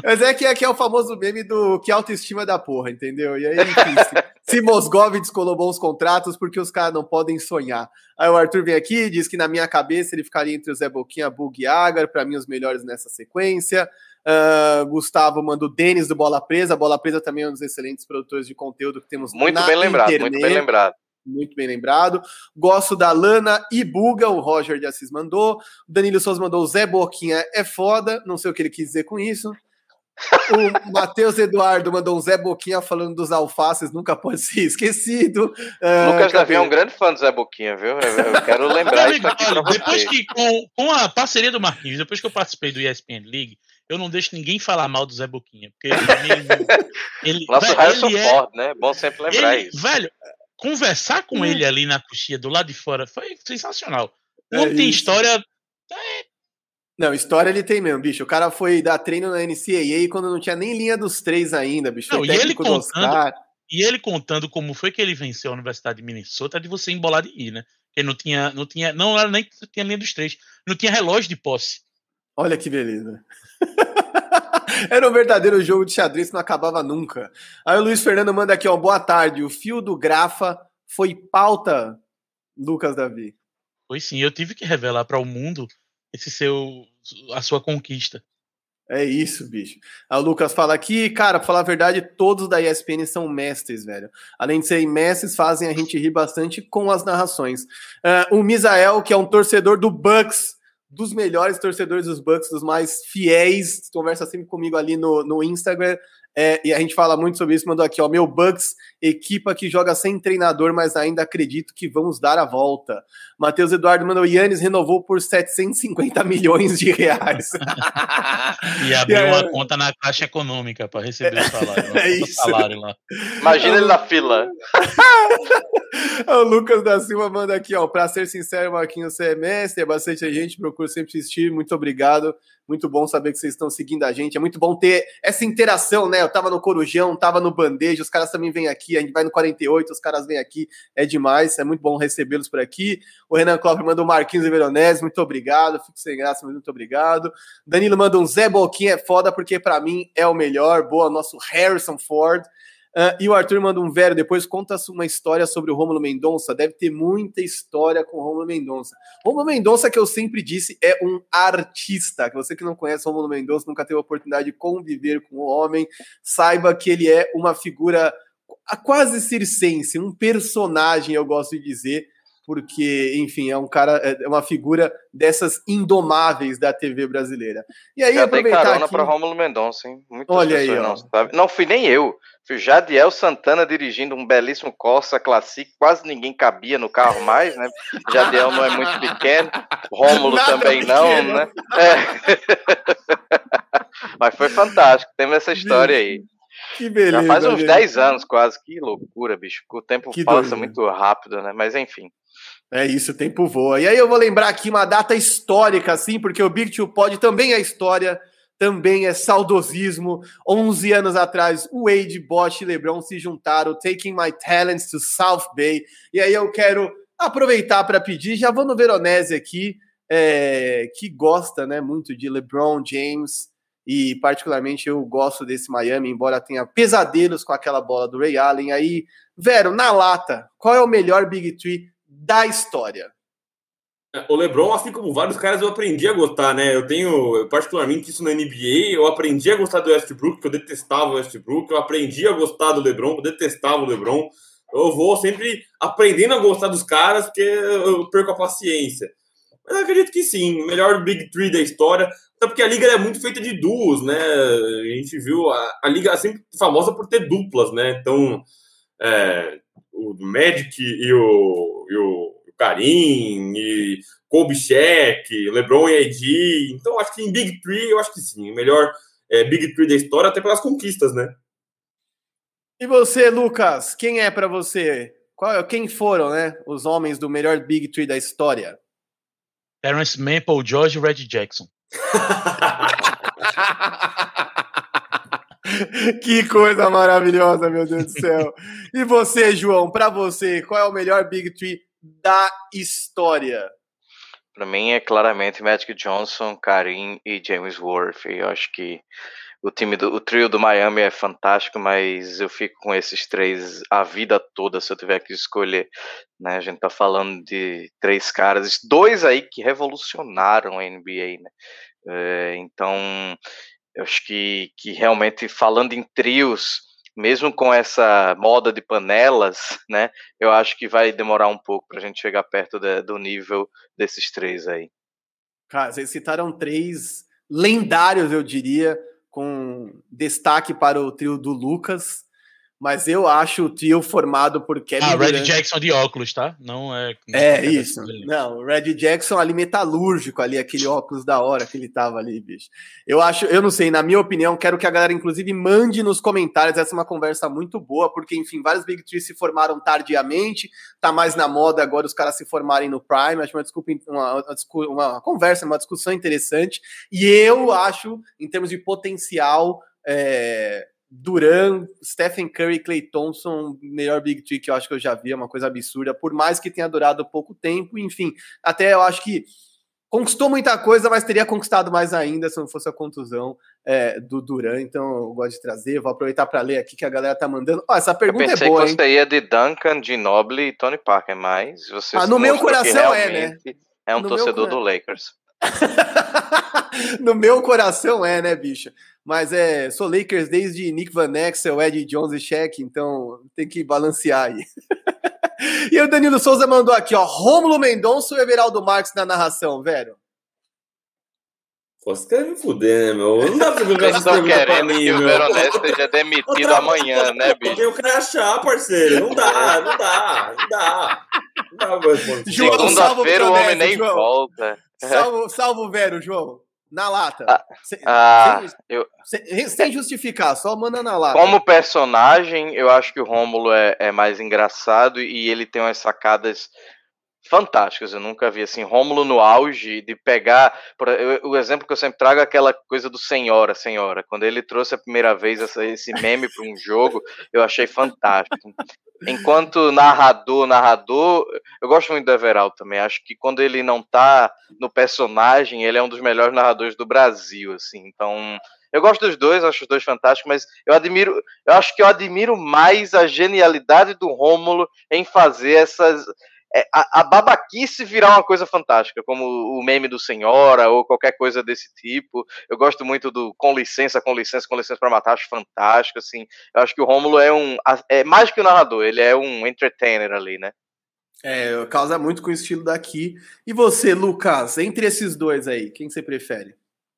[SPEAKER 1] Mas é que aqui é o famoso meme do que autoestima da porra, entendeu? E aí, enfim, se, se Mosgov descolou bons contratos, porque os caras não podem sonhar. Aí o Arthur vem aqui diz que na minha cabeça ele ficaria entre o Zé Boquinha, Bug e Agar, para mim os melhores nessa sequência. Uh, Gustavo manda o Denis do Bola Presa. Bola Presa também é um dos excelentes produtores de conteúdo que temos
[SPEAKER 2] muito bem lembrado, internet. Muito bem lembrado
[SPEAKER 1] muito bem lembrado. Gosto da Lana e Buga, o Roger de Assis mandou. O Danilo Souza mandou o Zé Boquinha é foda, não sei o que ele quis dizer com isso. O Matheus Eduardo mandou um Zé Boquinha falando dos alfaces, nunca pode ser esquecido.
[SPEAKER 2] Uh, Lucas Davi é um grande fã do Zé Boquinha, viu? Eu, eu quero lembrar isso aqui olha,
[SPEAKER 3] Depois que, com, com a parceria do Marquinhos, depois que eu participei do ESPN League, eu não deixo ninguém falar mal do Zé Boquinha. Porque ele,
[SPEAKER 2] ele, Nosso velho, Harrison ele é Ford, é, né? Bom sempre lembrar
[SPEAKER 3] ele,
[SPEAKER 2] isso.
[SPEAKER 3] Velho, conversar com hum. ele ali na coxinha do lado de fora foi sensacional. Não é tem história. É...
[SPEAKER 1] Não, história ele tem mesmo, bicho. O cara foi dar treino na NCAA quando não tinha nem linha dos três ainda, bicho.
[SPEAKER 3] Não, e ele contando, e ele contando como foi que ele venceu a Universidade de Minnesota de você embolar de ir, né? Porque não tinha, não tinha, não era nem tinha linha dos três, não tinha relógio de posse.
[SPEAKER 1] Olha que beleza. Era um verdadeiro jogo de xadrez que não acabava nunca. Aí o Luiz Fernando manda aqui, ó, boa tarde. O fio do Grafa foi pauta, Lucas Davi.
[SPEAKER 3] Foi sim, eu tive que revelar para o mundo esse seu a sua conquista.
[SPEAKER 1] É isso, bicho. Aí o Lucas fala aqui, cara, pra falar a verdade, todos da ESPN são mestres, velho. Além de serem mestres, fazem a gente rir bastante com as narrações. Uh, o Misael, que é um torcedor do Bucks, dos melhores torcedores dos Bucks, dos mais fiéis, conversa sempre comigo ali no, no Instagram. É, e a gente fala muito sobre isso, mandou aqui, ó, meu Bucks, equipa que joga sem treinador, mas ainda acredito que vamos dar a volta. Matheus Eduardo mandou, Yannis renovou por 750 milhões de reais.
[SPEAKER 3] e abriu e uma conta na Caixa Econômica para receber o salário.
[SPEAKER 1] É isso.
[SPEAKER 2] Salário lá. Imagina ele na fila.
[SPEAKER 1] o Lucas da Silva manda aqui, ó, para ser sincero, Marquinhos, você é mestre, é bastante gente, procuro sempre assistir, muito obrigado. Muito bom saber que vocês estão seguindo a gente. É muito bom ter essa interação, né? Eu tava no Corujão, tava no Bandeja, os caras também vêm aqui, a gente vai no 48, os caras vêm aqui, é demais, é muito bom recebê-los por aqui. O Renan Klopp mandou Marquinhos e Veronese, muito obrigado. Fico sem graça, mas muito obrigado. Danilo manda um Zé Boquinha é foda, porque para mim é o melhor. Boa, nosso Harrison Ford. Uh, e o Arthur manda um velho, depois conta uma história sobre o Rômulo Mendonça. Deve ter muita história com o Rômulo Mendonça. Rômulo Mendonça, que eu sempre disse, é um artista. Que você que não conhece o Rômulo Mendonça, nunca teve a oportunidade de conviver com o homem, saiba que ele é uma figura quase circense, um personagem, eu gosto de dizer, porque, enfim, é um cara, é uma figura dessas indomáveis da TV brasileira.
[SPEAKER 2] E aí, Já aproveitar dei carona aqui... para Rômulo Mendonça, hein?
[SPEAKER 1] Muitas Olha aí,
[SPEAKER 2] não, sabe? não fui nem eu. Fui Jadiel Santana dirigindo um belíssimo Corsa Classic, quase ninguém cabia no carro mais, né? Jadiel não é muito pequeno, Rômulo também pequeno. não, né? É. Mas foi fantástico, temos essa história aí.
[SPEAKER 1] Que beleza.
[SPEAKER 2] Já faz uns 10 anos quase, que loucura, bicho. O tempo que passa doido. muito rápido, né? Mas enfim.
[SPEAKER 1] É isso, o tempo voa. E aí eu vou lembrar aqui uma data histórica, assim, porque o Big Two Pod também é história, também é saudosismo. 11 anos atrás, o Wade, Bosch e LeBron se juntaram, Taking My Talents to South Bay. E aí eu quero aproveitar para pedir, já vou no Veronese aqui, é, que gosta né, muito de LeBron James, e particularmente eu gosto desse Miami, embora tenha pesadelos com aquela bola do Ray Allen. Aí, Vero, na lata, qual é o melhor Big Three da história?
[SPEAKER 4] É, o LeBron, assim como vários caras, eu aprendi a gostar, né? Eu tenho, particularmente, isso na NBA. Eu aprendi a gostar do Westbrook, que eu detestava o Westbrook. Eu aprendi a gostar do LeBron, eu detestava o LeBron. Eu vou sempre aprendendo a gostar dos caras, porque eu perco a paciência. Mas eu acredito que sim, o melhor Big Three da história. Até porque a liga é muito feita de duos, né? A gente viu a, a liga é sempre famosa por ter duplas, né? Então, é, o Magic e o, e o Karim, e Kobe Shaq, LeBron e AD. Então, acho que em Big Three, eu acho que sim. O melhor é, Big Three da história, até pelas conquistas, né?
[SPEAKER 1] E você, Lucas, quem é para você? Qual, quem foram, né, os homens do melhor Big Three da história?
[SPEAKER 3] Terence Paul George e Red Jackson.
[SPEAKER 1] que coisa maravilhosa, meu Deus do céu. E você, João, para você, qual é o melhor Big Three da história?
[SPEAKER 2] Para mim é claramente Magic Johnson, Karim e James Worth. Eu acho que o time do o trio do Miami é fantástico, mas eu fico com esses três a vida toda se eu tiver que escolher. Né? A gente tá falando de três caras, dois aí que revolucionaram a NBA, né? É, então, eu acho que, que realmente falando em trios, mesmo com essa moda de panelas, né? Eu acho que vai demorar um pouco para a gente chegar perto de, do nível desses três aí.
[SPEAKER 1] Cara, vocês citaram três lendários, eu diria com destaque para o trio do Lucas, mas eu acho o trio formado por Kevin
[SPEAKER 3] Ah, Red. Jackson de óculos, tá? Não é.
[SPEAKER 1] Não é, isso. Não, o Red Jackson ali metalúrgico ali, aquele óculos da hora que ele tava ali, bicho. Eu acho, eu não sei, na minha opinião, quero que a galera, inclusive, mande nos comentários. Essa é uma conversa muito boa, porque, enfim, vários Big Trees se formaram tardiamente, tá mais na moda agora os caras se formarem no Prime. Acho uma, desculpa, uma, uma, uma conversa, uma discussão interessante. E eu acho, em termos de potencial. É, Duran, Stephen Curry, Clay Thompson, melhor Big Tree que eu acho que eu já vi, é uma coisa absurda, por mais que tenha durado pouco tempo, enfim, até eu acho que conquistou muita coisa, mas teria conquistado mais ainda se não fosse a contusão é, do Duran, então eu gosto de trazer, vou aproveitar para ler aqui que a galera tá mandando. Oh, essa pergunta é boa,
[SPEAKER 2] Eu pensei que você ia de Duncan, de Noble e Tony Parker, mas você
[SPEAKER 1] Ah, no meu coração é, né?
[SPEAKER 2] É um no torcedor do Lakers.
[SPEAKER 1] no meu coração é, né, bicha? Mas é, sou Lakers desde Nick Van Exel, Eddie Jones e Shaq, então tem que balancear aí. e o Danilo Souza mandou aqui, ó, Rômulo Mendonça ou Everaldo Marques na narração, velho?
[SPEAKER 4] Pô, você quer me fuder, né, meu? Não dá pra jogar
[SPEAKER 2] estão querendo que o Veronese seja demitido amanhã, né, bicho?
[SPEAKER 4] Eu quero achar, parceiro. Não dá, não dá, não dá. Não dá
[SPEAKER 2] Segunda-feira o homem nem
[SPEAKER 1] João.
[SPEAKER 2] volta.
[SPEAKER 1] Salvo, salvo o Vero, João. Na lata.
[SPEAKER 2] Ah,
[SPEAKER 1] sem,
[SPEAKER 2] Ah, eu,
[SPEAKER 1] sem- sem justificar, só manda na lata.
[SPEAKER 2] como personagem, eu acho que o Rômulo é, é mais engraçado e ele tem umas sacadas fantásticas. Eu nunca vi assim, Rômulo no auge de pegar. o exemplo que eu sempre trago é aquela coisa do Senhora, Senhora. Quando ele trouxe a primeira vez essa- esse meme para um jogo, eu achei fantástico. Enquanto narrador, narrador, eu gosto muito do Everaldo também. Acho que quando ele não tá no personagem, ele é um dos melhores narradores do Brasil, assim. Então, eu gosto dos dois, acho os dois fantásticos, mas eu admiro, eu acho que eu admiro mais a genialidade do Rômulo em fazer essas é, a, a babaquice virar uma coisa fantástica, como o meme do Senhora ou qualquer coisa desse tipo. Eu gosto muito do com licença, com licença, com licença para matar, acho fantástico, assim. Eu acho que o Rômulo é um é mais que o narrador, ele é um entertainer ali, né?
[SPEAKER 1] É, causa muito com o estilo daqui. E você, Lucas, entre esses dois aí, quem você prefere?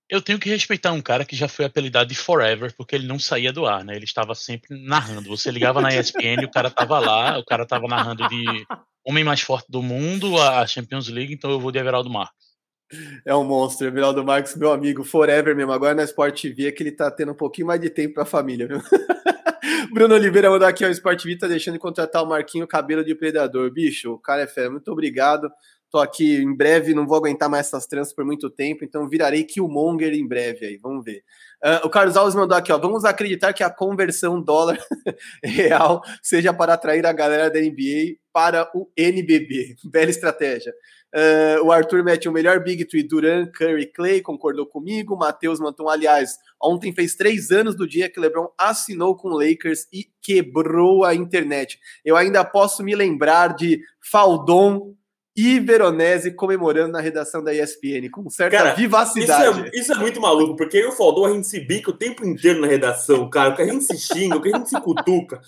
[SPEAKER 3] Eu tenho que respeitar um cara que já foi apelidado de Forever, porque ele não saía do ar, né? Ele estava sempre narrando. Você ligava na ESPN, o cara tava lá, o cara tava narrando de Homem Mais Forte do Mundo, a Champions League, então eu vou de Everaldo Marques.
[SPEAKER 1] É um monstro, Everaldo Marques, meu amigo, forever mesmo. Agora na Sport TV é que ele tá tendo um pouquinho mais de tempo pra família, viu? Bruno Oliveira mandou aqui, ó, o Sport TV tá deixando de contratar o Marquinho Cabelo de Predador. Bicho, o cara é fera, muito obrigado. Tô aqui em breve, não vou aguentar mais essas trans por muito tempo, então virarei Killmonger em breve aí, vamos ver. Ah, o Carlos Alves mandou aqui, ó, vamos acreditar que a conversão dólar real seja para atrair a galera da NBA para o NBB. Bela estratégia. Ah, o Arthur mete o melhor Big Three, Duran, Curry, Clay, concordou comigo. Matheus Manton, aliás, ontem fez três anos do dia que LeBron assinou com o Lakers e quebrou a internet. Eu ainda posso me lembrar de Faldon e Veronese comemorando na redação da ESPN, com certa
[SPEAKER 4] Cara, Isso
[SPEAKER 1] vivacidade.
[SPEAKER 4] é, isso é muito maluco, porque eu e o Faldão a gente se bica o tempo inteiro na redação, cara. Que a gente se xinga, que a gente se cutuca.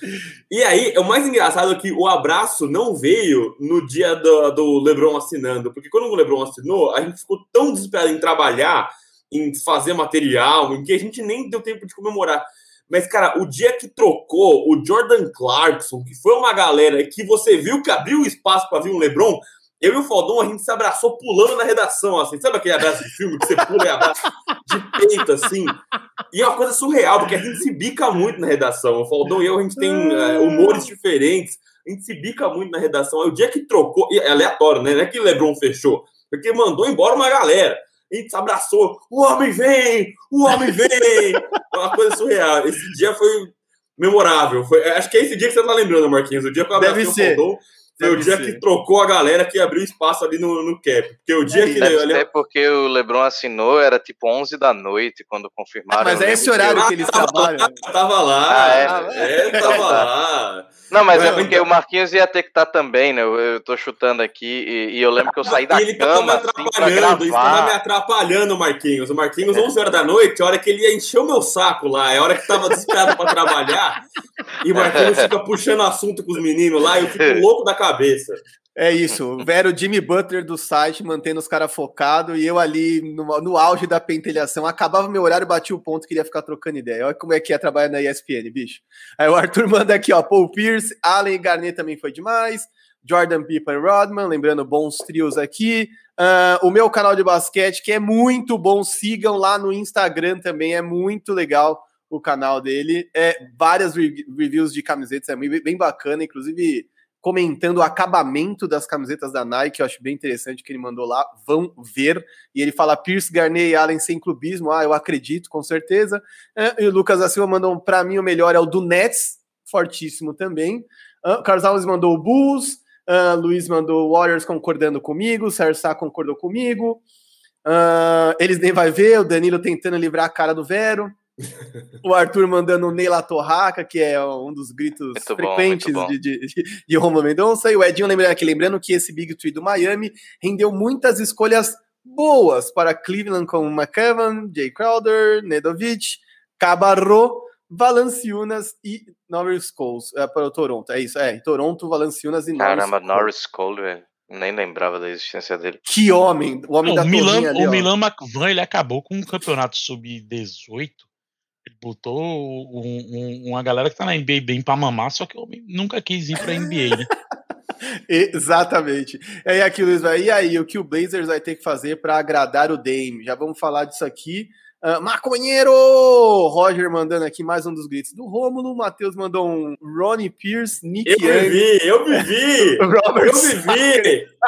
[SPEAKER 4] E aí, o mais engraçado é que o abraço não veio no dia do, do Lebron assinando, porque quando o Lebron assinou, a gente ficou tão desesperado em trabalhar, em fazer material, em que a gente nem deu tempo de comemorar. Mas, cara, o dia que trocou o Jordan Clarkson, que foi uma galera que você viu que abriu espaço para vir um LeBron, eu e o Faldon, a gente se abraçou pulando na redação, assim. Sabe aquele abraço de filme que você pula e abraça de peito, assim? E é uma coisa surreal, porque a gente se bica muito na redação. O Faldon e eu, a gente tem é, humores diferentes. A gente se bica muito na redação. Aí o dia que trocou... E é aleatório, né? Não é que o LeBron fechou. Porque mandou embora uma galera. A gente se abraçou. O homem vem! O homem vem! É uma coisa surreal. Esse dia foi memorável. Foi, acho que é esse dia que você tá lembrando, Marquinhos. O dia que eu abracei o
[SPEAKER 1] ser.
[SPEAKER 4] Foi o dia
[SPEAKER 1] ser.
[SPEAKER 4] que trocou a galera que abriu espaço ali no, no cap. Porque o dia
[SPEAKER 1] É,
[SPEAKER 4] que
[SPEAKER 2] Deve
[SPEAKER 4] ele.
[SPEAKER 2] ser porque o LeBron assinou, era tipo 11 da noite quando confirmaram.
[SPEAKER 1] Mas é esse horário
[SPEAKER 2] eu-
[SPEAKER 1] que eles
[SPEAKER 4] tava
[SPEAKER 1] trabalham.
[SPEAKER 4] Lá, tava lá.
[SPEAKER 2] Ah,
[SPEAKER 4] é? tava lá.
[SPEAKER 2] Não, mas é porque o Marquinhos ia ter que estar também, né? Eu, eu tô chutando aqui e, e eu lembro que eu saí da
[SPEAKER 4] ele tava me
[SPEAKER 2] cama assim, pra
[SPEAKER 4] atrapalhando, isso tava me atrapalhando, Marquinhos. O Marquinhos, 11 horas da noite, a hora que ele ia encher o meu saco lá, é a hora que tava desesperado pra trabalhar. E o Marquinhos fica puxando assunto com os meninos lá, e eu fico louco da cabeça.
[SPEAKER 1] É isso, o Vero Jimmy Butler do site, mantendo os caras focados, e eu ali no, no auge da pentelhação, acabava meu horário, bati o ponto, queria ficar trocando ideia. Olha como é que é trabalhar na ESPN, bicho. Aí o Arthur manda aqui, ó, Paul Pierce, Allen Garnet também foi demais, Jordan Pippen Rodman, lembrando bons trios aqui. Ah, o meu canal de basquete, que é muito bom, sigam lá no Instagram também, é muito legal o canal dele. É várias re- reviews de camisetas, é bem bacana, inclusive comentando o acabamento das camisetas da Nike, eu acho bem interessante que ele mandou lá, vão ver. E ele fala Pierce, Garnet e Allen sem clubismo, ah, eu acredito, com certeza. É, e o Lucas da Silva mandou, para mim, o melhor é o do Nets, fortíssimo também. Ah, o Carlos Alves mandou o Bulls, ah, Luiz mandou Warriors concordando comigo, o Sarsá concordou comigo. Ah, eles nem vai ver, o Danilo tentando livrar a cara do Vero. O Arthur mandando o Neila Torraca, que é um dos gritos
[SPEAKER 2] Muito bom,
[SPEAKER 1] frequentes
[SPEAKER 2] muito bom.
[SPEAKER 1] de, de, de, Romulo Mendonça. E o Edinho lembrando aqui, lembrando que esse Big Tree do Miami rendeu muitas escolhas boas para Cleveland com McEvan, Jay Crowder, Nedovic, Cabarro, Valanciunas e Norris Cole é, para o Toronto. É isso, é. Toronto, Valanciunas e
[SPEAKER 2] Norris Caramba, Norris Cole, velho. Nem lembrava da existência dele.
[SPEAKER 1] Que homem! O homem Não, da
[SPEAKER 3] o Milan, ali, O ó. Milan McVan, ele acabou com um campeonato sub-18. Ele botou um, um, uma galera que tá na NBA bem pra mamar, só que homem nunca quis ir pra NBA, né?
[SPEAKER 1] Exatamente. E aí aqui, Luiz, e aí, o que o Blazers vai ter que fazer para agradar o Dame? Já vamos falar disso aqui. Uh, maconheiro! Roger mandando aqui mais um dos gritos do Rômulo. Matheus mandou um Ronnie Pierce, Nick
[SPEAKER 4] Eu Young. vivi, eu vivi! Robert eu vivi!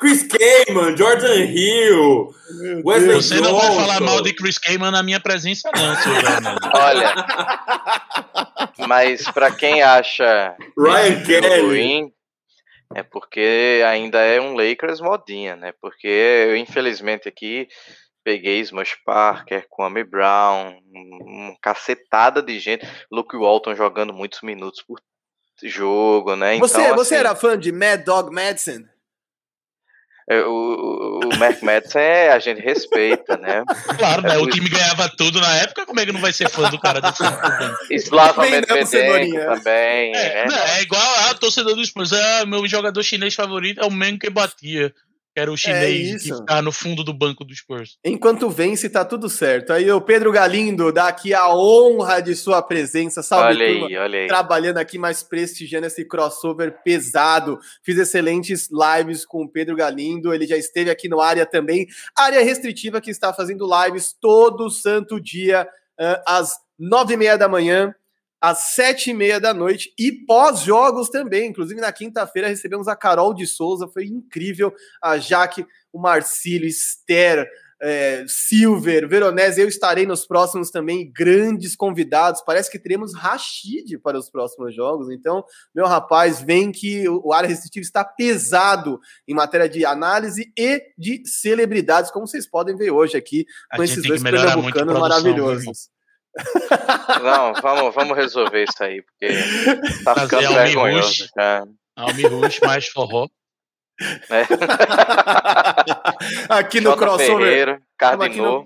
[SPEAKER 4] Chris Kaman, Jordan Hill,
[SPEAKER 3] Wesley Você não vai falar mal de Chris Kaman na minha presença, não, senhor
[SPEAKER 2] Olha, mas para quem acha
[SPEAKER 4] Ryan Kelly ruim,
[SPEAKER 2] é porque ainda é um Lakers modinha, né? Porque eu, infelizmente aqui peguei Smush Parker, Kwame Brown, uma cacetada de gente, Luke Walton jogando muitos minutos por jogo, né?
[SPEAKER 1] Então, você, você assim, era fã de Mad Dog Madison?
[SPEAKER 2] É, o, o Mark Madison é, a gente respeita, né?
[SPEAKER 3] Claro, né? O time ganhava tudo na época, como é que não vai ser fã do cara desse
[SPEAKER 2] Slava Medvedenko também.
[SPEAKER 3] É, é. é igual a torcedor do Spurs. Ah, meu jogador chinês favorito é o Mengo que batia era o é chinês é que ficar no fundo do banco do Spurs.
[SPEAKER 1] Enquanto vence, tá tudo certo. Aí o Pedro Galindo dá aqui a honra de sua presença. Salve,
[SPEAKER 2] olha aí, olha aí.
[SPEAKER 1] Trabalhando aqui, mais prestigiando esse crossover pesado. Fiz excelentes lives com o Pedro Galindo. Ele já esteve aqui no área também. Área restritiva que está fazendo lives todo santo dia, às nove e meia da manhã às sete e meia da noite e pós-jogos também. Inclusive, na quinta-feira recebemos a Carol de Souza, foi incrível. A Jaque, o Marcílio, Esther, é, Silver, Veronese, eu estarei nos próximos também, grandes convidados. Parece que teremos Rashid para os próximos jogos. Então, meu rapaz, vem que o área restritivo está pesado em matéria de análise e de celebridades, como vocês podem ver hoje aqui com esses dois pernambucanos maravilhosos.
[SPEAKER 2] Não, vamos, vamos resolver isso aí, porque tá Fazer ficando vergonhoso.
[SPEAKER 3] Almi Rush mais forró. É.
[SPEAKER 1] aqui no Jota crossover. Ferreira,
[SPEAKER 2] Cardinô.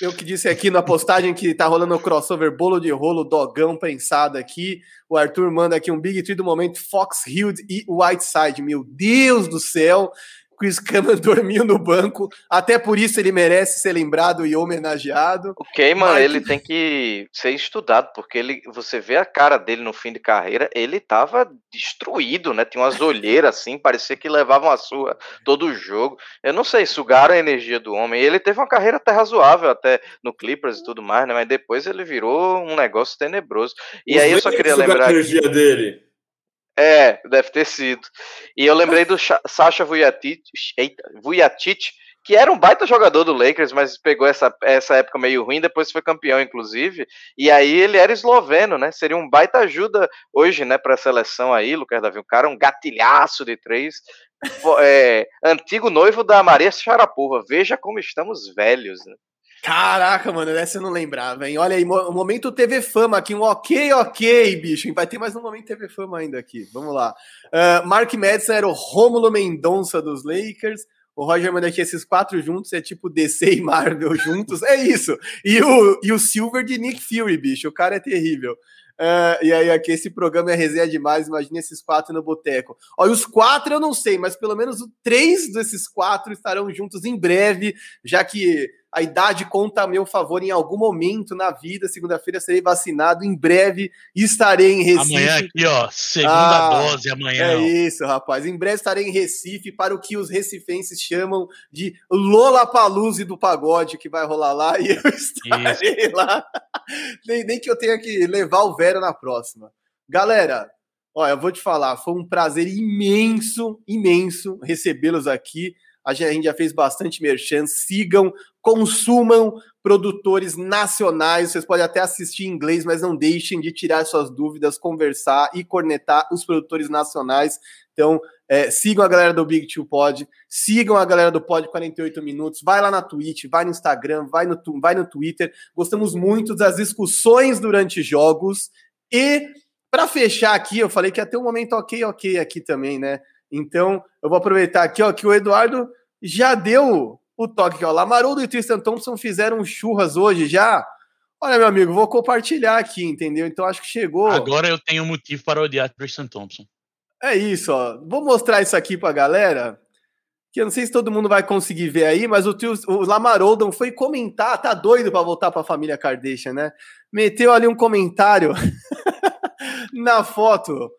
[SPEAKER 1] Eu que disse aqui na postagem que tá rolando o crossover bolo de rolo, dogão prensado aqui. O Arthur manda aqui um Big Tree do momento, Fox Hill e Whiteside. Meu Deus do céu! Chris Kaman dormiu no banco, até por isso ele merece ser lembrado e homenageado.
[SPEAKER 2] O Keyman, Mas... ele tem que ser estudado, porque ele, você vê a cara dele no fim de carreira, ele tava destruído, né? Tinha umas olheiras assim, parecia que levavam a sua todo o jogo. Eu não sei, sugaram a energia do homem. Ele teve uma carreira até razoável, até no Clippers e tudo mais, né? Mas depois ele virou um negócio tenebroso. E Os aí eu só queria lembrar.
[SPEAKER 4] A energia que... dele.
[SPEAKER 2] É, deve ter sido. E eu lembrei do Sasha Vujacic, que era um baita jogador do Lakers, mas pegou essa, essa época meio ruim, depois foi campeão, inclusive. E aí ele era esloveno, né? Seria um baita ajuda hoje, né, para a seleção aí, Lucas Davi. Um cara, um gatilhaço de três. É, antigo noivo da Maria Sharapova. Veja como estamos velhos, né?
[SPEAKER 1] Caraca, mano, essa eu não lembrava, hein? Olha aí, o momento TV Fama aqui, um ok, ok, bicho. Vai ter mais um momento TV Fama ainda aqui. Vamos lá. Uh, Mark Madison era o Rômulo Mendonça dos Lakers. O Roger manda aqui esses quatro juntos, é tipo DC e Marvel juntos. É isso. E o, e o Silver de Nick Fury, bicho. O cara é terrível. Uh, e aí, aqui, esse programa é resenha demais. Imagina esses quatro no boteco. Olha, os quatro eu não sei, mas pelo menos três desses quatro estarão juntos em breve, já que a idade conta a meu favor em algum momento na vida. Segunda-feira serei vacinado, em breve estarei em Recife.
[SPEAKER 3] Amanhã aqui, ó, segunda ah, dose amanhã.
[SPEAKER 1] É isso, rapaz. Em breve estarei em Recife para o que os recifenses chamam de Lola Paluse do pagode que vai rolar lá e eu estarei isso. lá. nem, nem que eu tenha que levar o Vero na próxima. Galera, Olha, eu vou te falar, foi um prazer imenso, imenso recebê-los aqui. A gente já fez bastante merchan. Sigam consumam produtores nacionais. Vocês podem até assistir em inglês, mas não deixem de tirar suas dúvidas, conversar e cornetar os produtores nacionais. Então, é, sigam a galera do Big Two Pod, sigam a galera do Pod 48 Minutos, vai lá na Twitch, vai no Instagram, vai no, vai no Twitter. Gostamos muito das discussões durante jogos. E, para fechar aqui, eu falei que ia ter um momento ok, ok aqui também, né? Então, eu vou aproveitar aqui, ó, que o Eduardo já deu o toque que ó, Lamarudo e Tristan Thompson fizeram churras hoje já. Olha, meu amigo, vou compartilhar aqui, entendeu? Então acho que chegou.
[SPEAKER 3] Agora eu tenho motivo para odiar Tristan Thompson.
[SPEAKER 1] É isso, ó. Vou mostrar isso aqui pra galera. Que eu não sei se todo mundo vai conseguir ver aí, mas o, tio, o Lamar Odom foi comentar, tá doido para voltar para a família Kardashian, né? Meteu ali um comentário na foto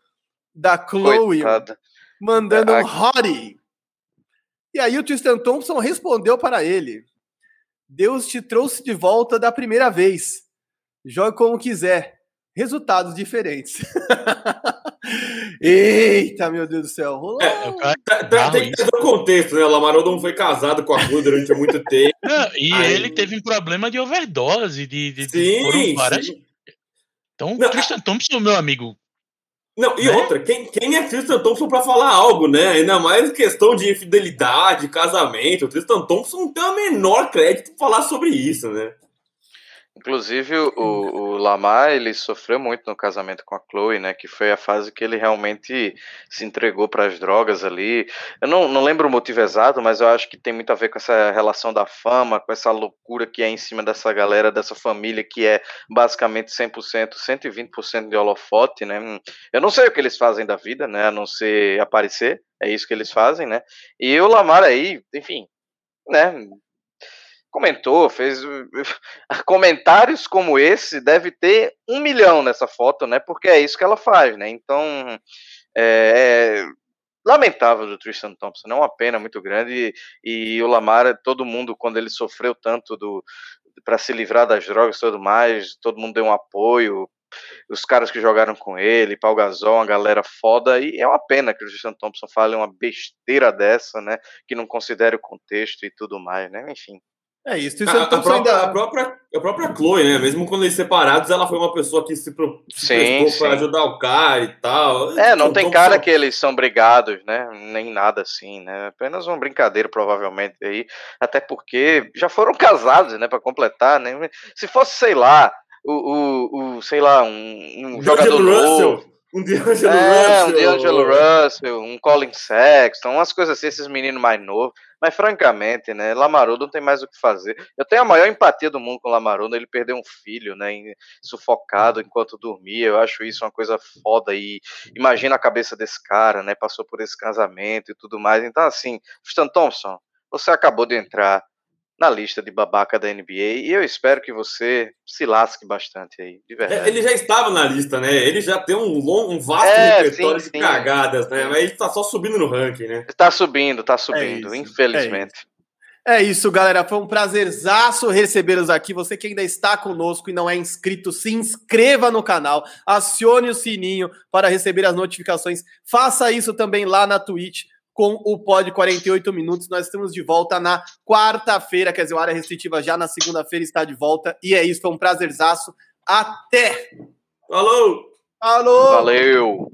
[SPEAKER 1] da Chloe, Coitada. Mandando um hottie. E aí o Tristan Thompson respondeu para ele: Deus te trouxe de volta da primeira vez. Jogue como quiser. Resultados diferentes. Eita, meu Deus do céu. Rolou. É,
[SPEAKER 4] tá, tá, tem que ter o contexto, né? O Lamar Odom foi casado com a Chloe durante muito tempo.
[SPEAKER 3] e aí... ele teve um problema de overdose. De, de, sim, de várias... sim. Então, Não, Christian Thompson, meu amigo,
[SPEAKER 4] não, e né? outra, quem, quem é Tristan Thompson para falar algo, né? Ainda mais questão de infidelidade, casamento. O Tristan Thompson não tem o menor crédito para falar sobre isso, né?
[SPEAKER 2] Inclusive, o, o, Lamar, ele sofreu muito no casamento com a Chloe, né? Que foi a fase que ele realmente se entregou para as drogas ali. Eu não, não lembro o motivo exato, mas eu acho que tem muito a ver com essa relação da fama, com essa loucura que é em cima dessa galera, dessa família que é basicamente 100%, 120% de holofote, né? Eu não sei o que eles fazem da vida, né? A não ser aparecer, é isso que eles fazem, né? E o Lamar aí, enfim, né? Comentou, fez comentários como esse, deve ter um milhão nessa foto, né? Porque é isso que ela faz, né? Então, é, é lamentável do Tristan Thompson, é uma pena muito grande. E, e o Lamar, todo mundo, quando ele sofreu tanto do para se livrar das drogas e tudo mais, todo mundo deu um apoio, os caras que jogaram com ele, Paul Gasol, uma galera foda, e é uma pena que o Tristan Thompson fale uma besteira dessa, né, que não considere o contexto e tudo mais, né, enfim.
[SPEAKER 1] É isso.
[SPEAKER 4] A, a, própria, ainda... a, própria, a própria Chloe, né? Mesmo quando eles separados, ela foi uma pessoa que se, pro, se para ajudar o cara e tal.
[SPEAKER 2] É, não então, tem cara só... que eles são brigados, né? Nem nada assim, né? Apenas uma brincadeira, provavelmente, aí. Até porque já foram casados, né? Para completar, né? Se fosse, sei lá, o, o, o sei lá, um, um jogador novo.
[SPEAKER 4] Um D'Angelo é,
[SPEAKER 2] Russell. um D'Angelo Russell, um Colin Sexton, umas coisas assim, esses meninos mais novos. Mas, francamente, né, Lamarudo não tem mais o que fazer. Eu tenho a maior empatia do mundo com o Lamarudo, ele perdeu um filho, né, sufocado enquanto dormia. Eu acho isso uma coisa foda e imagina a cabeça desse cara, né, passou por esse casamento e tudo mais. Então, assim, Stan Thompson, você acabou de entrar na lista de babaca da NBA e eu espero que você se lasque bastante aí, de verdade.
[SPEAKER 4] É, ele já estava na lista, né? Ele já tem um longo, um vasto é, repertório sim, de sim. cagadas, né? Mas ele tá só subindo no ranking, né?
[SPEAKER 2] Tá subindo, tá subindo, é infelizmente.
[SPEAKER 1] É isso. é isso. galera. Foi um prazerzaço recebê-los aqui. Você que ainda está conosco e não é inscrito, se inscreva no canal, acione o sininho para receber as notificações. Faça isso também lá na Twitch com o Pod 48 Minutos. Nós estamos de volta na quarta-feira, quer dizer, o Área Restritiva já na segunda-feira está de volta. E é isso, foi um prazerzaço. Até!
[SPEAKER 4] Falou!
[SPEAKER 1] Falou!
[SPEAKER 2] Valeu!